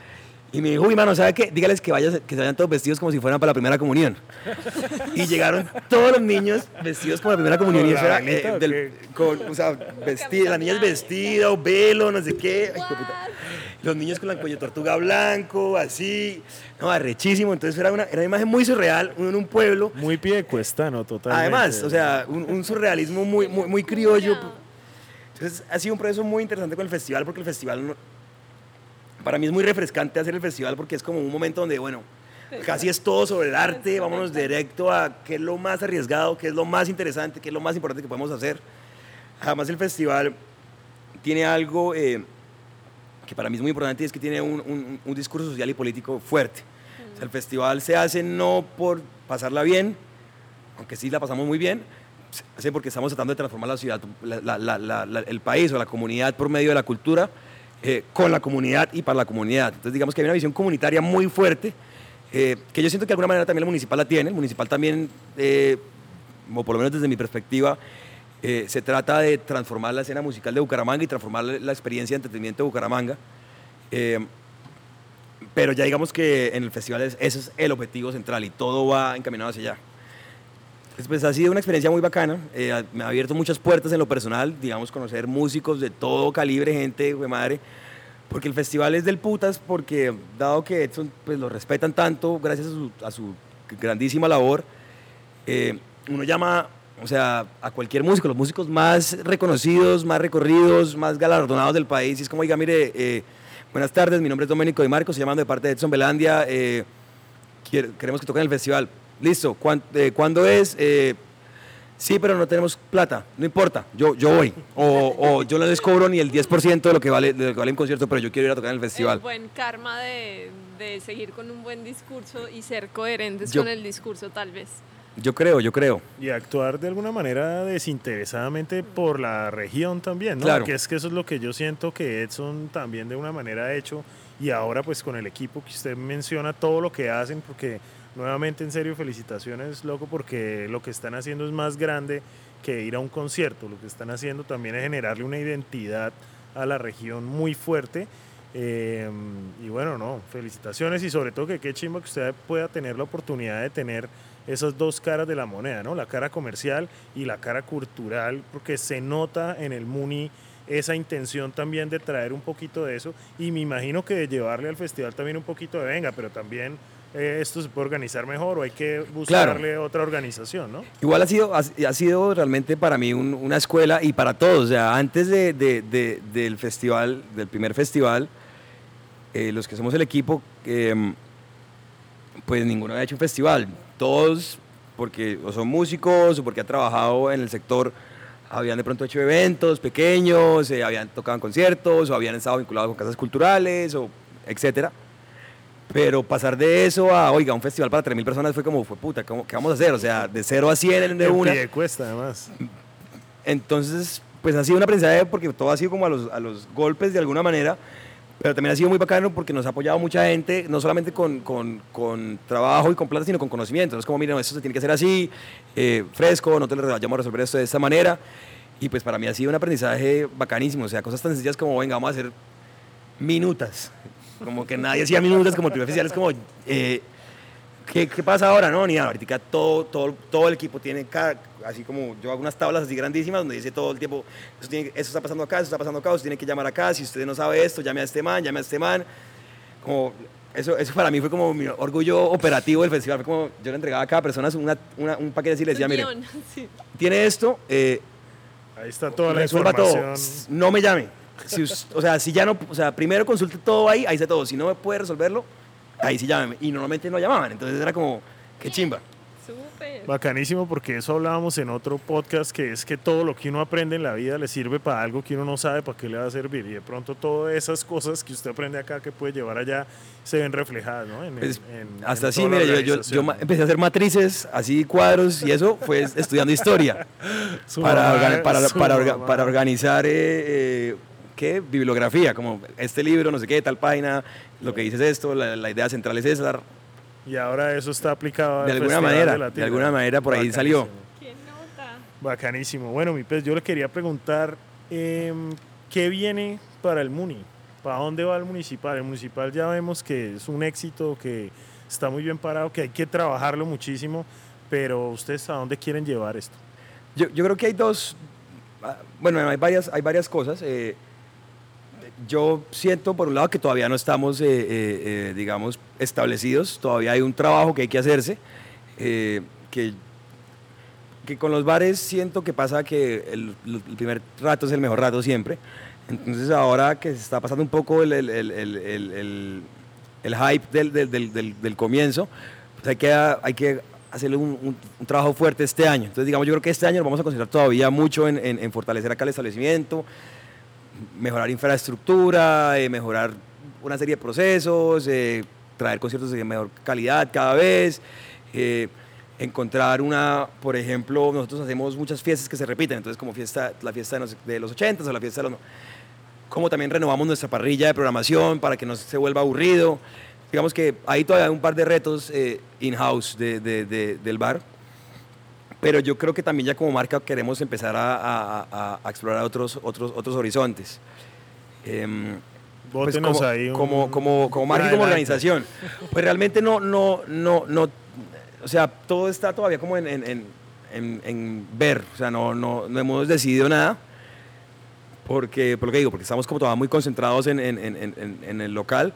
Y me dijo, uy, mano, ¿sabe qué? Dígales que, vayas, que se vayan todos vestidos como si fueran para la primera comunión. *laughs* Y llegaron todos los niños vestidos como la primera comunión. ¿Con Y eso era, eh, o del- con, o sea, vestido, la niña es vestido, velo, no sé qué. Ay, puta. Los niños con la cuello tortuga blanco, así. No, arrechísimo. Entonces era una, era una imagen muy surreal, uno en un pueblo. Muy pie de cuesta, ¿no? Totalmente. Además, o sea, un, un surrealismo muy, muy, muy criollo. Entonces ha sido un proceso muy interesante con el festival porque el festival, no- para mí es muy refrescante hacer el festival porque es como un momento donde, bueno, casi es todo sobre el arte, vámonos directo a qué es lo más arriesgado, qué es lo más interesante, qué es lo más importante que podemos hacer. Además el festival tiene algo eh, que para mí es muy importante y es que tiene un, un- un discurso social y político fuerte. O sea, el festival se hace no por pasarla bien, aunque sí la pasamos muy bien, hace porque estamos tratando de transformar la ciudad, el país o la comunidad por medio de la cultura, eh, con la comunidad y para la comunidad. Entonces digamos que hay una visión comunitaria muy fuerte, eh, que yo siento que de alguna manera también el municipal la tiene. El municipal también, eh, o por lo menos desde mi perspectiva, se trata de transformar la escena musical de Bucaramanga y transformar la experiencia de entretenimiento de Bucaramanga. Pero ya digamos que en el festival es- ese es el objetivo central y todo va encaminado hacia allá. Pues ha sido una experiencia muy bacana, eh, me ha abierto muchas puertas en lo personal, digamos, conocer músicos de todo calibre, gente, de madre, porque el festival es del putas, porque dado que Edson pues, lo respetan tanto, gracias a su, a su grandísima labor, eh, uno llama, o sea, a cualquier músico, los músicos más reconocidos, más recorridos, más galardonados del país, y es como, oiga, mire, eh, buenas tardes, mi nombre es Domenico Di Marcos, estoy llamando de parte de Edson Belandia, queremos que toquen en el festival. Listo, ¿cuán- eh, ¿cuándo es? Eh, sí, pero no tenemos plata, no importa, yo, yo voy. O, o yo no les cobro ni el 10% de lo, que vale, de lo que vale un concierto, pero yo quiero ir a tocar en el festival. El buen karma de, de seguir con un buen discurso y ser coherentes Yo- con el discurso, tal vez. Yo creo, yo creo. Y actuar de alguna manera desinteresadamente por la región también, ¿no? Claro. Que es que eso es lo que yo siento que Edson también de una manera ha hecho y ahora pues con el equipo que usted menciona todo lo que hacen porque nuevamente en serio felicitaciones loco porque lo que están haciendo es más grande que ir a un concierto, lo que están haciendo también es generarle una identidad a la región muy fuerte. Eh, y bueno, no, felicitaciones y sobre todo que qué chimba que usted pueda tener la oportunidad de tener esas dos caras de la moneda, ¿no? La cara comercial y la cara cultural, porque se nota en el Muni esa intención también de traer un poquito de eso. Y me imagino que de llevarle al festival también un poquito de venga, pero también eh, esto se puede organizar mejor o hay que buscarle otra organización, ¿no? Igual ha sido, ha, ha sido realmente para mí un- una escuela y para todos. O sea, antes de, de- de- del festival, del primer festival, eh, los que somos el equipo, eh, pues ninguno había hecho un festival. Todos, porque o son músicos o porque han trabajado en el sector, habían de pronto hecho eventos pequeños, eh, habían tocado en conciertos o habían estado vinculados con casas culturales, o etcétera. Pero pasar de eso a, oiga, un festival para 3.000 personas fue como, fue puta, ¿cómo- ¿qué vamos a hacer? O sea, de 0 a 100 de una. de cuesta además. Entonces, pues ha sido un aprendizaje porque todo ha sido como a los, a los golpes de alguna manera, pero también ha sido muy bacano porque nos ha apoyado mucha gente, no solamente con, con, con trabajo y con plata, sino con conocimiento. Es como, miren, esto se tiene que hacer así, eh, fresco, no te lo vayamos a resolver esto de esta manera. Y pues para mí ha sido un aprendizaje bacanísimo, o sea, cosas tan sencillas como, venga, vamos a hacer minutas. Como que nadie hacía minutas, como el primer oficial es como, eh, ¿qué, ¿qué, pasa ahora? No, ni nada, ahorita todo, todo, todo el equipo tiene, cada, así como yo hago unas tablas así grandísimas donde dice todo el tiempo, eso, tiene, eso está pasando acá, eso está pasando acá, usted tiene que llamar acá, si usted no sabe esto, llame a este man, llame a este man. Como, eso, eso para mí fue como mi orgullo operativo del festival, fue como yo le entregaba a cada persona una, una, un paquete así y le decía, mire, *laughs* sí. tiene esto, eh, Ahí está toda la información. Todo. No me llame. Si, o sea, si ya no, o sea, primero consulte todo ahí, ahí está todo. Si no me puede resolverlo, ahí sí llámeme. Y normalmente no llamaban, entonces era como, qué chimba. Súper. Bacanísimo, porque eso hablábamos en otro podcast, que es que todo lo que uno aprende en la vida le sirve para algo que uno no sabe para qué le va a servir. Y de pronto todas esas cosas que usted aprende acá, que puede llevar allá, se ven reflejadas, ¿no? En, pues, en, hasta así, mire, yo, yo, yo, empecé a hacer matrices, así cuadros, y eso fue *laughs* estudiando historia. para, mamá, para, para, para, organizar... Eh, eh, ¿qué? Bibliografía, como este libro, no sé qué, tal página, lo que dices es esto, la, la idea central es esa. Y ahora eso está aplicado de alguna manera, de, de, alguna manera por ahí salió. ¿Qué nota? Bacanísimo. Bueno, mi pez, yo le quería preguntar, eh, ¿qué viene para el MUNI? ¿Para dónde va el municipal? El municipal ya vemos que es un éxito, que está muy bien parado, que hay que trabajarlo muchísimo, pero ustedes a dónde quieren llevar esto? Yo, yo creo que hay dos, bueno, hay varias, hay varias cosas. Eh, yo siento, por un lado, que todavía no estamos, eh, eh, digamos, establecidos, todavía hay un trabajo que hay que hacerse, eh, que, que con los bares siento que pasa que el, el, primer rato es el mejor rato siempre, entonces ahora que se está pasando un poco el, el, el hype del, del, del, del comienzo, pues hay que, hay que hacerle un, un, un, trabajo fuerte este año. Entonces, digamos, yo creo que este año vamos a concentrar todavía mucho en, en, en fortalecer acá el establecimiento, mejorar infraestructura, eh, mejorar una serie de procesos, eh, traer conciertos de mejor calidad cada vez, eh, encontrar una, por ejemplo, nosotros hacemos muchas fiestas que se repiten, entonces como fiesta, la fiesta de los, de los 80 o la fiesta de los... Como también renovamos nuestra parrilla de programación para que no se vuelva aburrido. Digamos que hay todavía un par de retos eh, in-house de, de, del bar, pero yo creo que también ya como marca queremos empezar a, a, a explorar otros, otros, otros horizontes. Eh, pues como, ahí un, como, como, como marca y como organización. Pues realmente no, no, no, no, o sea, todo está todavía como en, en, en, en ver, o sea, no, no, no, hemos decidido nada, porque, por lo que digo, porque estamos como todavía muy concentrados en, en el local,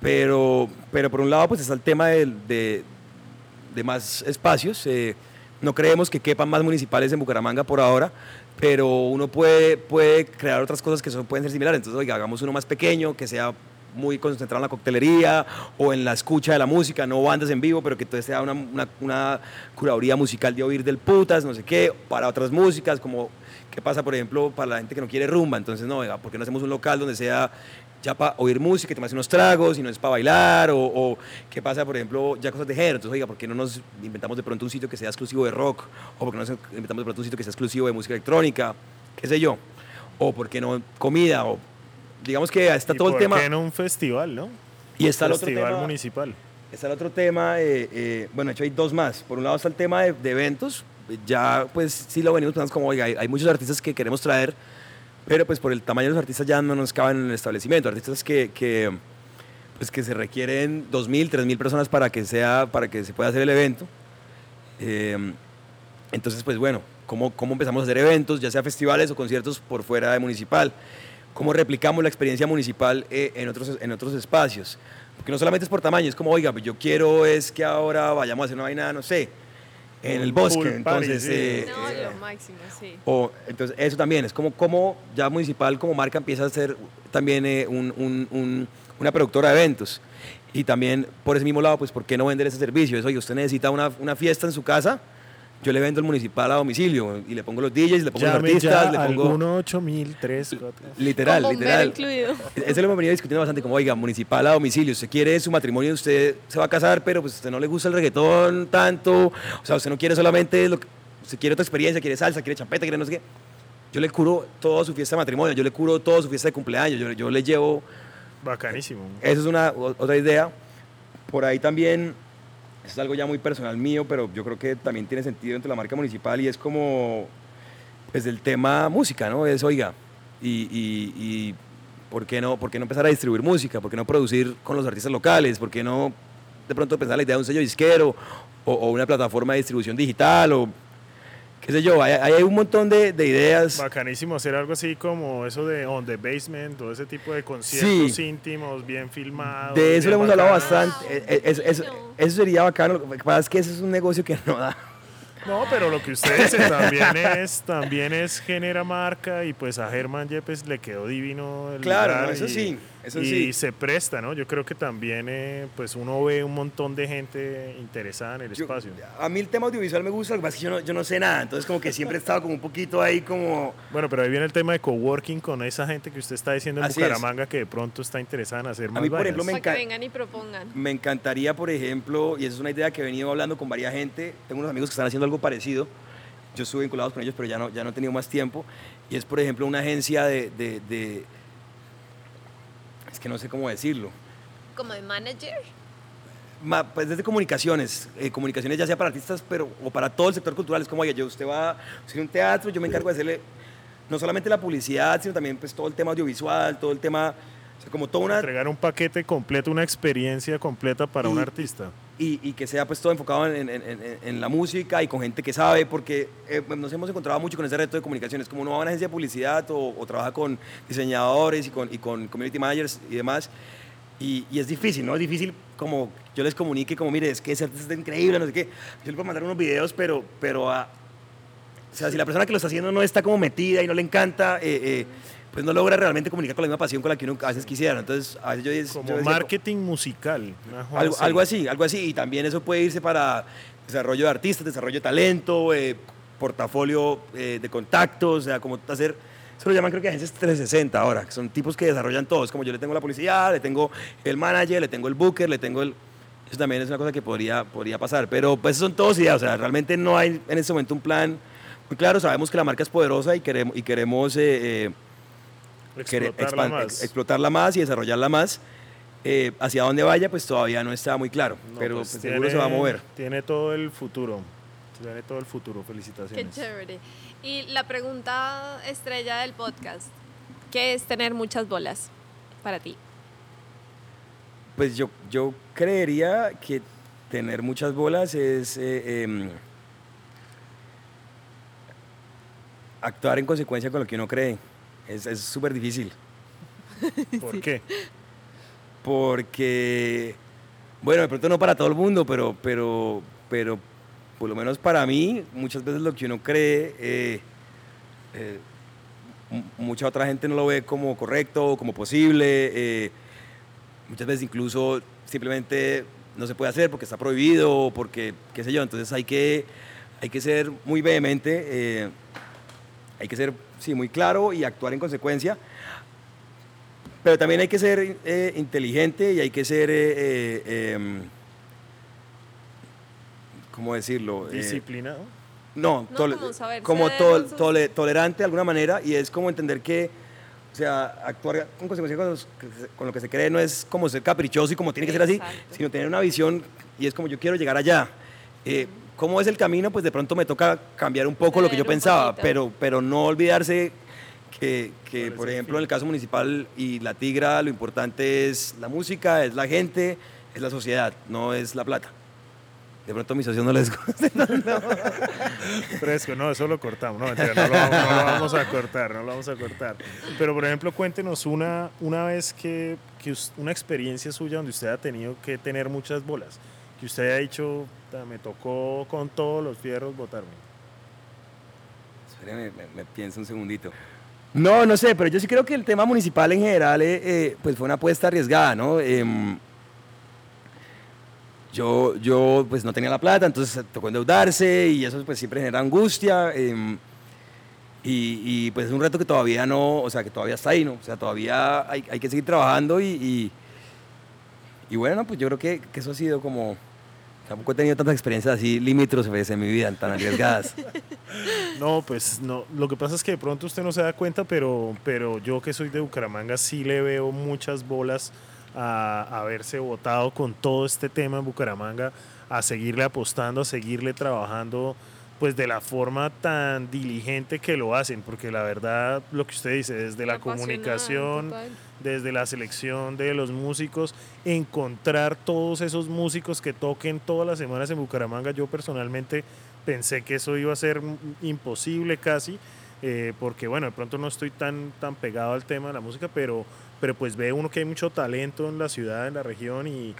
pero, pero por un lado pues está el tema de, de, de más espacios, eh, no creemos que quepan más municipales en Bucaramanga por ahora, pero uno puede, puede crear otras cosas que son, pueden ser similares. Entonces, oiga, hagamos uno más pequeño, que sea muy concentrado en la coctelería o en la escucha de la música, no bandas en vivo, pero que entonces sea una, una, curaduría musical de oír del putas, no sé qué, para otras músicas, como qué pasa, por ejemplo, para la gente que no quiere rumba. Entonces, no, oiga, ¿por qué no hacemos un local donde sea ya para oír música y tomarse unos tragos y no es para bailar, o, o, qué pasa, por ejemplo, ya cosas de género. Entonces, oiga, ¿por qué no nos inventamos de pronto un sitio que sea exclusivo de rock? ¿O por qué no nos inventamos de pronto un sitio que sea exclusivo de música electrónica? ¿Qué sé yo? ¿O por qué no comida? O digamos que está todo por el tema... qué no un festival, no? Y está el otro festival tema, municipal. Está el otro tema, eh, eh, bueno, de hecho hay dos más. Por un lado está el tema de, de eventos, ya pues sí lo venimos pensando como, oiga, hay, hay muchos artistas que queremos traer, pero pues por el tamaño de los artistas ya no nos caben en el establecimiento, artistas que, que pues que se requieren 2.000, 3.000 personas para que, sea, para que se pueda hacer el evento. Eh, entonces, pues bueno, ¿cómo, ¿cómo empezamos a hacer eventos, ya sea festivales o conciertos por fuera de municipal? ¿Cómo replicamos la experiencia municipal eh, en, otros, en otros espacios? Porque no solamente es por tamaño, es como, oiga, pues yo quiero es que ahora vayamos a hacer una vaina, no sé, en el bosque. Pool party, entonces, sí. eh, No, eh, lo máximo, sí. o, entonces, eso también es como, como ya municipal, como marca, empieza a ser también eh, un, un, un, una productora de eventos. Y también, por ese mismo lado, pues, ¿por qué no vender ese servicio? Eso, oye, usted necesita una, una fiesta en su casa, yo le vendo el municipal a domicilio y le pongo los DJs, le pongo los artistas, ya le pongo... 1 8000 3 4. Literal, Con literal. incluido. Eso lo hemos venido discutiendo bastante, como, oiga, municipal a domicilio, usted quiere su matrimonio, usted se va a casar, pero pues a usted no le gusta el reggaetón tanto, o sea, usted no quiere solamente lo que, usted quiere otra experiencia, quiere salsa, quiere champeta, quiere no sé qué. Yo le curo toda su fiesta de matrimonio, yo le curo toda su fiesta de cumpleaños, yo, yo le llevo Bacanísimo. Esa es una otra idea. Por ahí también, es algo ya muy personal mío, pero yo creo que también tiene sentido dentro de la marca municipal y es como, pues el tema música, ¿no? Es, oiga, y, y- y ¿por, qué no, ¿por qué no empezar a distribuir música? ¿Por qué no producir con los artistas locales? ¿Por qué no de pronto pensar la idea de un sello disquero o, o una plataforma de distribución digital o qué sé yo? Hay, hay un montón de, de ideas. Bacanísimo hacer algo así como eso de On the Basement o ese tipo de conciertos Sí. íntimos, bien filmados. De eso lo hemos hablado bastante. Eh, eh, Eso, eso- eso sería bacano. Lo que pasa es que ese es un negocio que no da. No, pero lo que usted dice *laughs* también es, también es genera marca y pues a Germán Yepes le quedó divino el Claro, lugar no, eso y- sí, eso y sí. se presta, ¿no? Yo creo que también eh, pues uno ve un montón de gente interesada en el Yo- espacio. a mí el tema audiovisual me gusta, lo que pasa es que yo no, yo no sé nada. Entonces, como que siempre he estado como un poquito ahí, como. Bueno, pero ahí viene el tema de coworking con esa gente que usted está diciendo en Así es. Bucaramanga que de pronto está interesada en hacer más mí, por vainas. ejemplo, me Para que enca- vengan y propongan. Me encantaría, por ejemplo, y esa es una idea que he venido hablando con varias gente. Tengo unos amigos que están haciendo algo parecido. Yo estuve vinculado con ellos, pero ya no, ya no he tenido más tiempo. Y es, por ejemplo, una agencia de. de- de- es que no sé cómo decirlo. Como de manager. Ma- pues desde comunicaciones, eh, comunicaciones ya sea para artistas pero, o para todo el sector cultural, es como, oye, yo, usted va a hacer un teatro, yo me encargo de hacerle no solamente la publicidad, sino también pues todo el tema audiovisual, todo el tema, o sea, como toda una, Entregar un paquete completo, una experiencia completa para un Y- artista. Y, que sea pues todo enfocado en, en- en- la música y con gente que sabe, porque eh, nos hemos encontrado mucho con ese reto de comunicaciones, como uno va a una agencia de publicidad o, o trabaja con diseñadores y con, y con community managers y demás, y, es difícil, ¿no? Es difícil como yo les comunique, como mire, es que ese artista está increíble, no sé qué, yo le puedo mandar unos videos, pero, pero a- o sea, si la persona que lo está haciendo no está como metida y no le encanta, eh, eh, pues no logra realmente comunicar con la misma pasión con la que uno a veces quisiera, entonces a veces yo, yo Como decía, marketing musical. algo, así. algo así, algo así. Y también eso puede irse para desarrollo de artistas, desarrollo de talento, eh, portafolio eh, de contactos, o sea, como hacer, eso lo llaman creo que agencias 360 ahora, que son tipos que desarrollan todos, como yo le tengo la publicidad, le tengo el manager, le tengo el booker, le tengo el... Eso también es una cosa que podría, podría pasar, pero pues son todos ideas, o sea, realmente no hay en este momento un plan muy claro, sabemos que la marca es poderosa y queremos, y queremos eh, Explotarla más. ex- explotarla más y desarrollarla más. Eh, hacia dónde vaya, pues todavía no está muy claro, No, pero pues pues, seguro se va a mover. Tiene todo el futuro. Tiene todo el futuro. Qué Felicitaciones. chévere. Y la pregunta estrella del podcast, ¿qué es tener muchas bolas para ti? Pues yo, yo creería que tener muchas bolas es eh, em, actuar en consecuencia con lo que uno cree. Es es súper difícil. *laughs* ¿Por qué? porque, bueno, de pronto no para todo el mundo, pero, pero, pero por lo menos para mí, muchas veces lo que uno cree, eh, eh, mu- mucha otra gente no lo ve como correcto, como posible, eh, muchas veces incluso simplemente no se puede hacer porque está prohibido, o porque, qué sé yo, entonces hay que, hay que ser muy vehemente, eh, hay que ser, sí, muy claro y actuar en consecuencia. Pero también hay que ser eh, inteligente y hay que ser, eh, eh, em, ¿cómo decirlo? Eh, Disciplinado. no, No, tole- como tol- tole- tolerante de alguna manera y es como entender que, o sea, actuar con consecuencia con, los- con lo que se cree no es como ser caprichoso y como tiene que ser así, sino tener una visión y es como yo quiero llegar allá. Eh, ¿Cómo es el camino? Pues de pronto me toca cambiar un poco lo que yo pensaba, poquito. pero, pero no olvidarse que, que, ¿Cuál es por el ejemplo, fin? en el caso municipal y la Tigra, lo importante es la música, es la gente, es la sociedad, no es la plata. De pronto a mis socios no les gusta. *laughs* Fresco, no, eso lo cortamos. No, mentira, no, lo, vamos- no lo vamos a cortar, no lo vamos a cortar. Pero, por ejemplo, cuéntenos una, una vez que, que una experiencia suya donde usted ha tenido que tener muchas bolas. Que usted haya dicho, "Ta, me tocó con todos los fierros botarme. Espérame, me, me pienso un segundito. No, no sé, pero yo sí creo que el tema municipal en general eh, eh, pues fue una apuesta arriesgada, ¿no? Em, yo, yo pues no tenía la plata, entonces tocó endeudarse y eso pues siempre genera angustia. em, y, y, pues es un reto que todavía no, o sea, que todavía está ahí, ¿no? O sea, todavía hay, hay que seguir trabajando y, y, y bueno, pues yo creo que, que eso ha sido como Tampoco he tenido tantas experiencias así limítrofes en mi vida, tan arriesgadas. *laughs* No, pues no. Lo que pasa es que de pronto usted no se da cuenta, pero, pero yo que soy de Bucaramanga sí le veo muchas bolas a, a haberse votado con todo este tema en Bucaramanga, a seguirle apostando, a seguirle trabajando pues de la forma tan diligente que lo hacen, porque la verdad, lo que usted dice, desde la Apasionada, comunicación, total. Desde la selección de los músicos, encontrar todos esos músicos que toquen todas las semanas en Bucaramanga, yo personalmente pensé que eso iba a ser imposible casi, eh, porque bueno, de pronto no estoy tan, tan pegado al tema de la música, pero, pero pues ve uno que hay mucho talento en la ciudad, en la región y,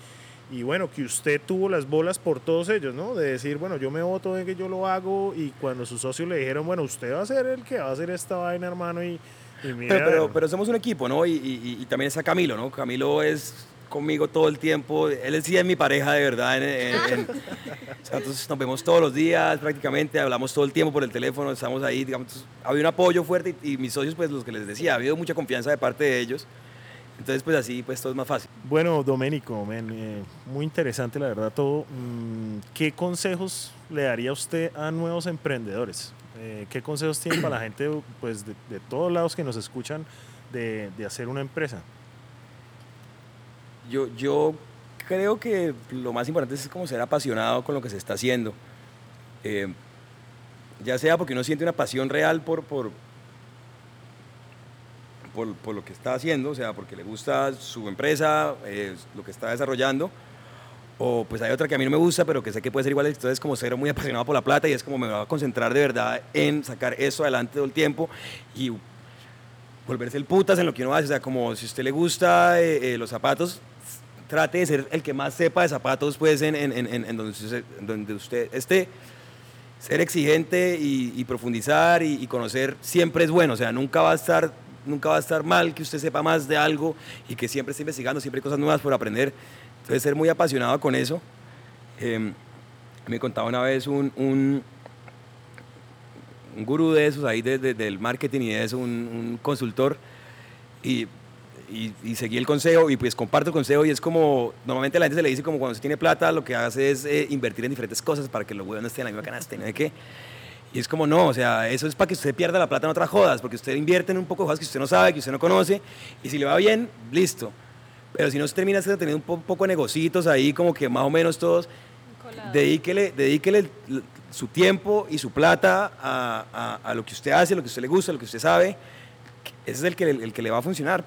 y bueno, que usted tuvo las bolas por todos ellos, ¿no? De decir, bueno, yo me voto de que yo lo hago y cuando sus socios le dijeron, bueno, usted va a ser el que va a hacer esta vaina, hermano, y, Pero, pero, pero somos un equipo, ¿no? Y, y- y también está Camilo, ¿no? Camilo es conmigo todo el tiempo. Él sí es mi pareja de verdad. en- en- en- *laughs* o sea, nosotros nos vemos todos los días prácticamente, hablamos todo el tiempo por el teléfono, estamos ahí, digamos, entonces, había un apoyo fuerte y, y mis socios, pues los que les decía, ha habido mucha confianza de parte de ellos. Entonces, pues así, pues todo es más fácil. Bueno, Doménico, eh, muy interesante la verdad todo. Mm, ¿Qué consejos le daría usted a nuevos emprendedores? Eh, ¿Qué consejos tiene para la gente pues, de, todos lados que nos escuchan de, hacer una empresa? Yo, yo creo que lo más importante es como ser apasionado con lo que se está haciendo. Eh, ya sea porque uno siente una pasión real por, por, por, por lo que está haciendo, o sea, porque le gusta su empresa, eh, lo que está desarrollando, o pues hay otra que a mí no me gusta, pero que sé que puede ser igual, entonces como ser muy apasionado por la plata y es como me voy a concentrar de verdad en sacar eso adelante todo el tiempo y volverse el putas en lo que uno hace, o sea, como si a usted le gusta eh, eh, los zapatos, trate de ser el que más sepa de zapatos, pues, en, en- en- en- donde, usted, donde usted esté. Ser exigente y, y profundizar y, y conocer siempre es bueno, o sea, nunca va a estar nunca va a estar mal que usted sepa más de algo y que siempre esté investigando, siempre hay cosas nuevas por aprender. Entonces, ser muy apasionado con eso. Eh, me contaba una vez un, un, un gurú de esos ahí de- de- del marketing y de eso, un, un consultor, y, y, y seguí el consejo y pues comparto el consejo y es como, normalmente la gente se le dice como cuando se tiene plata lo que hace es eh, invertir en diferentes cosas para que los huevos no estén en la misma canasta no sé qué. Y es como, no, o sea, eso es para que usted pierda la plata en otras jodas, porque usted invierte en un poco de cosas que usted no sabe, que usted no conoce, y si le va bien, listo. Pero si no se termina teniendo un po- poco de negocitos ahí, como que más o menos todos, dedíquele, dedíquele su tiempo y su plata a, a- a lo que usted hace, lo que usted le gusta, lo que usted sabe. Ese es el que, el que le va a funcionar.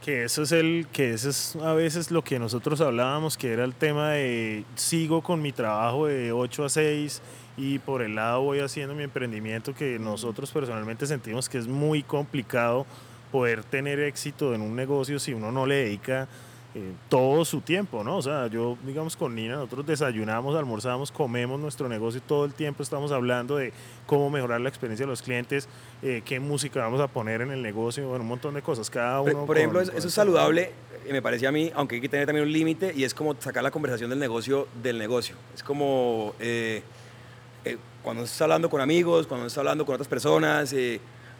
Que eso es el, que eso es a veces lo que nosotros hablábamos, que era el tema de sigo con mi trabajo de 8 a 6 y por el lado voy haciendo mi emprendimiento que nosotros personalmente sentimos que es muy complicado poder tener éxito en un negocio si uno no le dedica eh, todo su tiempo, ¿no? O sea, yo, digamos, con Nina, nosotros desayunamos, almorzamos, comemos nuestro negocio todo el tiempo estamos hablando de cómo mejorar la experiencia de los clientes, eh, qué música vamos a poner en el negocio, bueno, un montón de cosas. Cada uno. Por, por ejemplo, con- eso con eso es saludable, eh, me parece a mí, aunque hay que tener también un límite, y es como sacar la conversación del negocio del negocio. Es como eh, cuando uno está hablando con amigos, cuando uno está hablando con otras personas,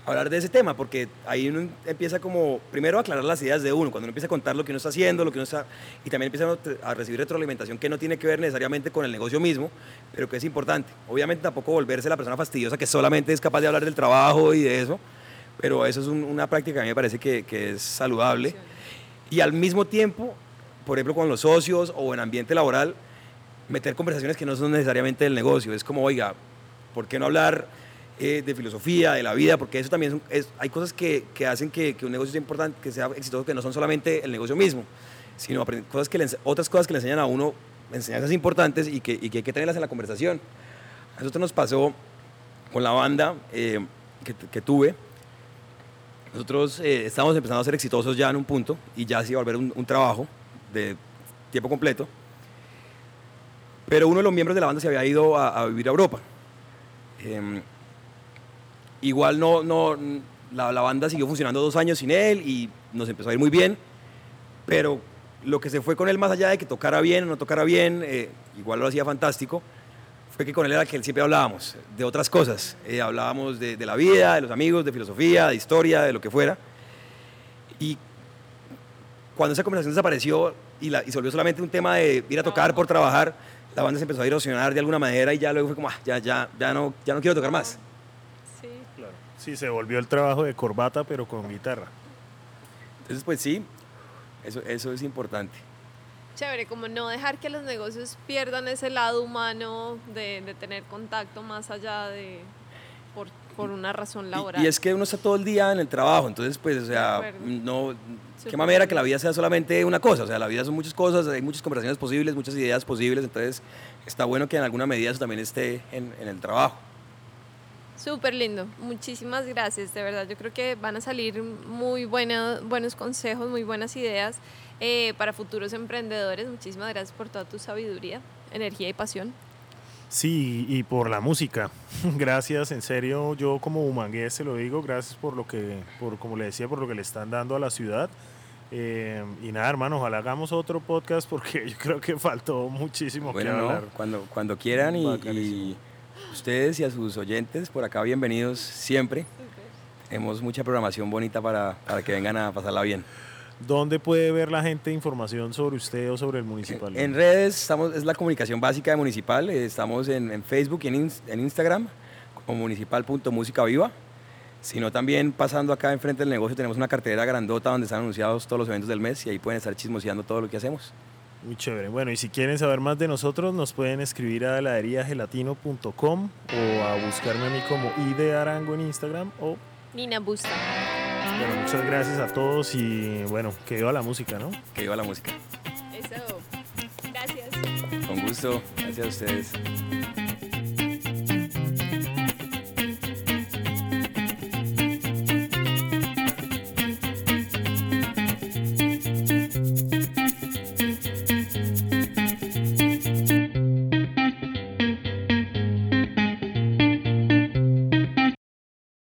hablar de ese tema, porque ahí uno empieza como, primero a aclarar las ideas de uno, cuando uno empieza a contar lo que uno está haciendo, lo que uno está, y también empieza a- recibir retroalimentación que no tiene que ver necesariamente con el negocio mismo, pero que es importante. Obviamente tampoco volverse la persona fastidiosa que solamente es capaz de hablar del trabajo y de eso, pero eso es un- una práctica que a mí me parece que, que es saludable. Y al mismo tiempo, por ejemplo, con los socios o en ambiente laboral, meter conversaciones que no son necesariamente del negocio. Es como, oiga, ¿por qué no hablar eh, de filosofía, de la vida? Porque eso también son- es- hay cosas que, que hacen que, que un negocio sea importante, que sea exitoso, que no son solamente el negocio mismo, sino cosas que le otras cosas que le enseñan a uno, enseñanzas importantes y que, y que hay que tenerlas en la conversación. A nosotros nos pasó con la banda eh, que, que tuve. Nosotros eh, estábamos empezando a ser exitosos ya en un punto y ya se iba a volver un, un trabajo de tiempo completo. Pero uno de los miembros de la banda se había ido a, a vivir a Europa. Em, igual no, no, la, la banda siguió funcionando dos años sin él y nos empezó a ir muy bien, pero lo que se fue con él más allá de que tocara bien o no tocara bien, eh, igual lo hacía fantástico, fue que con él era que siempre hablábamos de otras cosas. Eh, hablábamos de, la vida, de los amigos, de filosofía, de historia, de lo que fuera. Y cuando esa conversación desapareció y se volvió solamente un tema de ir a tocar por trabajar, la banda se empezó a erosionar de alguna manera y ya luego fue como, ah, ya, ya, ya, no, ya no quiero tocar más. Sí. Se volvió el trabajo de corbata, pero con guitarra. Entonces, pues sí, eso, eso es importante. Chévere, como no dejar que los negocios pierdan ese lado humano de, de tener contacto más allá de por, por una razón laboral. Y, es que uno está todo el día en el trabajo, entonces pues, o sea, no, qué bien. que la vida sea solamente una cosa, o sea, la vida son muchas cosas, hay muchas conversaciones posibles, muchas ideas posibles, entonces está bueno que en alguna medida eso también esté en, en el trabajo. Súper lindo, muchísimas gracias, de verdad. Yo creo que van a salir muy buena- buenos consejos, muy buenas ideas eh, para futuros emprendedores. Muchísimas gracias por toda tu sabiduría, energía y pasión. Sí, y por la música. *laughs* Gracias, en serio, yo como humangués se lo digo, gracias por lo que, por como le decía, por lo que le están dando a la ciudad. Eh, y nada, hermano, ojalá hagamos otro podcast porque *laughs* yo creo que faltó muchísimo Bueno, que no, cuando, cuando quieran y, Bacanísimo. y ustedes y a sus oyentes por acá bienvenidos siempre. Tenemos mucha programación bonita para, para que vengan a pasarla bien. ¿Dónde puede ver la gente información sobre usted o sobre el municipal? En redes estamos, es la comunicación básica de Municipal. eh, Estamos en, en Facebook y en, ins- en Instagram como municipal.musicaviva. Sino también pasando acá enfrente del negocio tenemos una cartelera grandota donde están anunciados todos los eventos del mes y ahí pueden estar chismoseando todo lo que hacemos. Muy chévere. Bueno, y si quieren saber más de nosotros, nos pueden escribir a heladeriagelatino.com o a buscarme a mí como I de Arango en Instagram. O, Nina Busta. bueno, muchas gracias a todos y bueno, que viva la música, ¿no? Que viva la música. Eso. Gracias. Con gusto. Gracias a ustedes.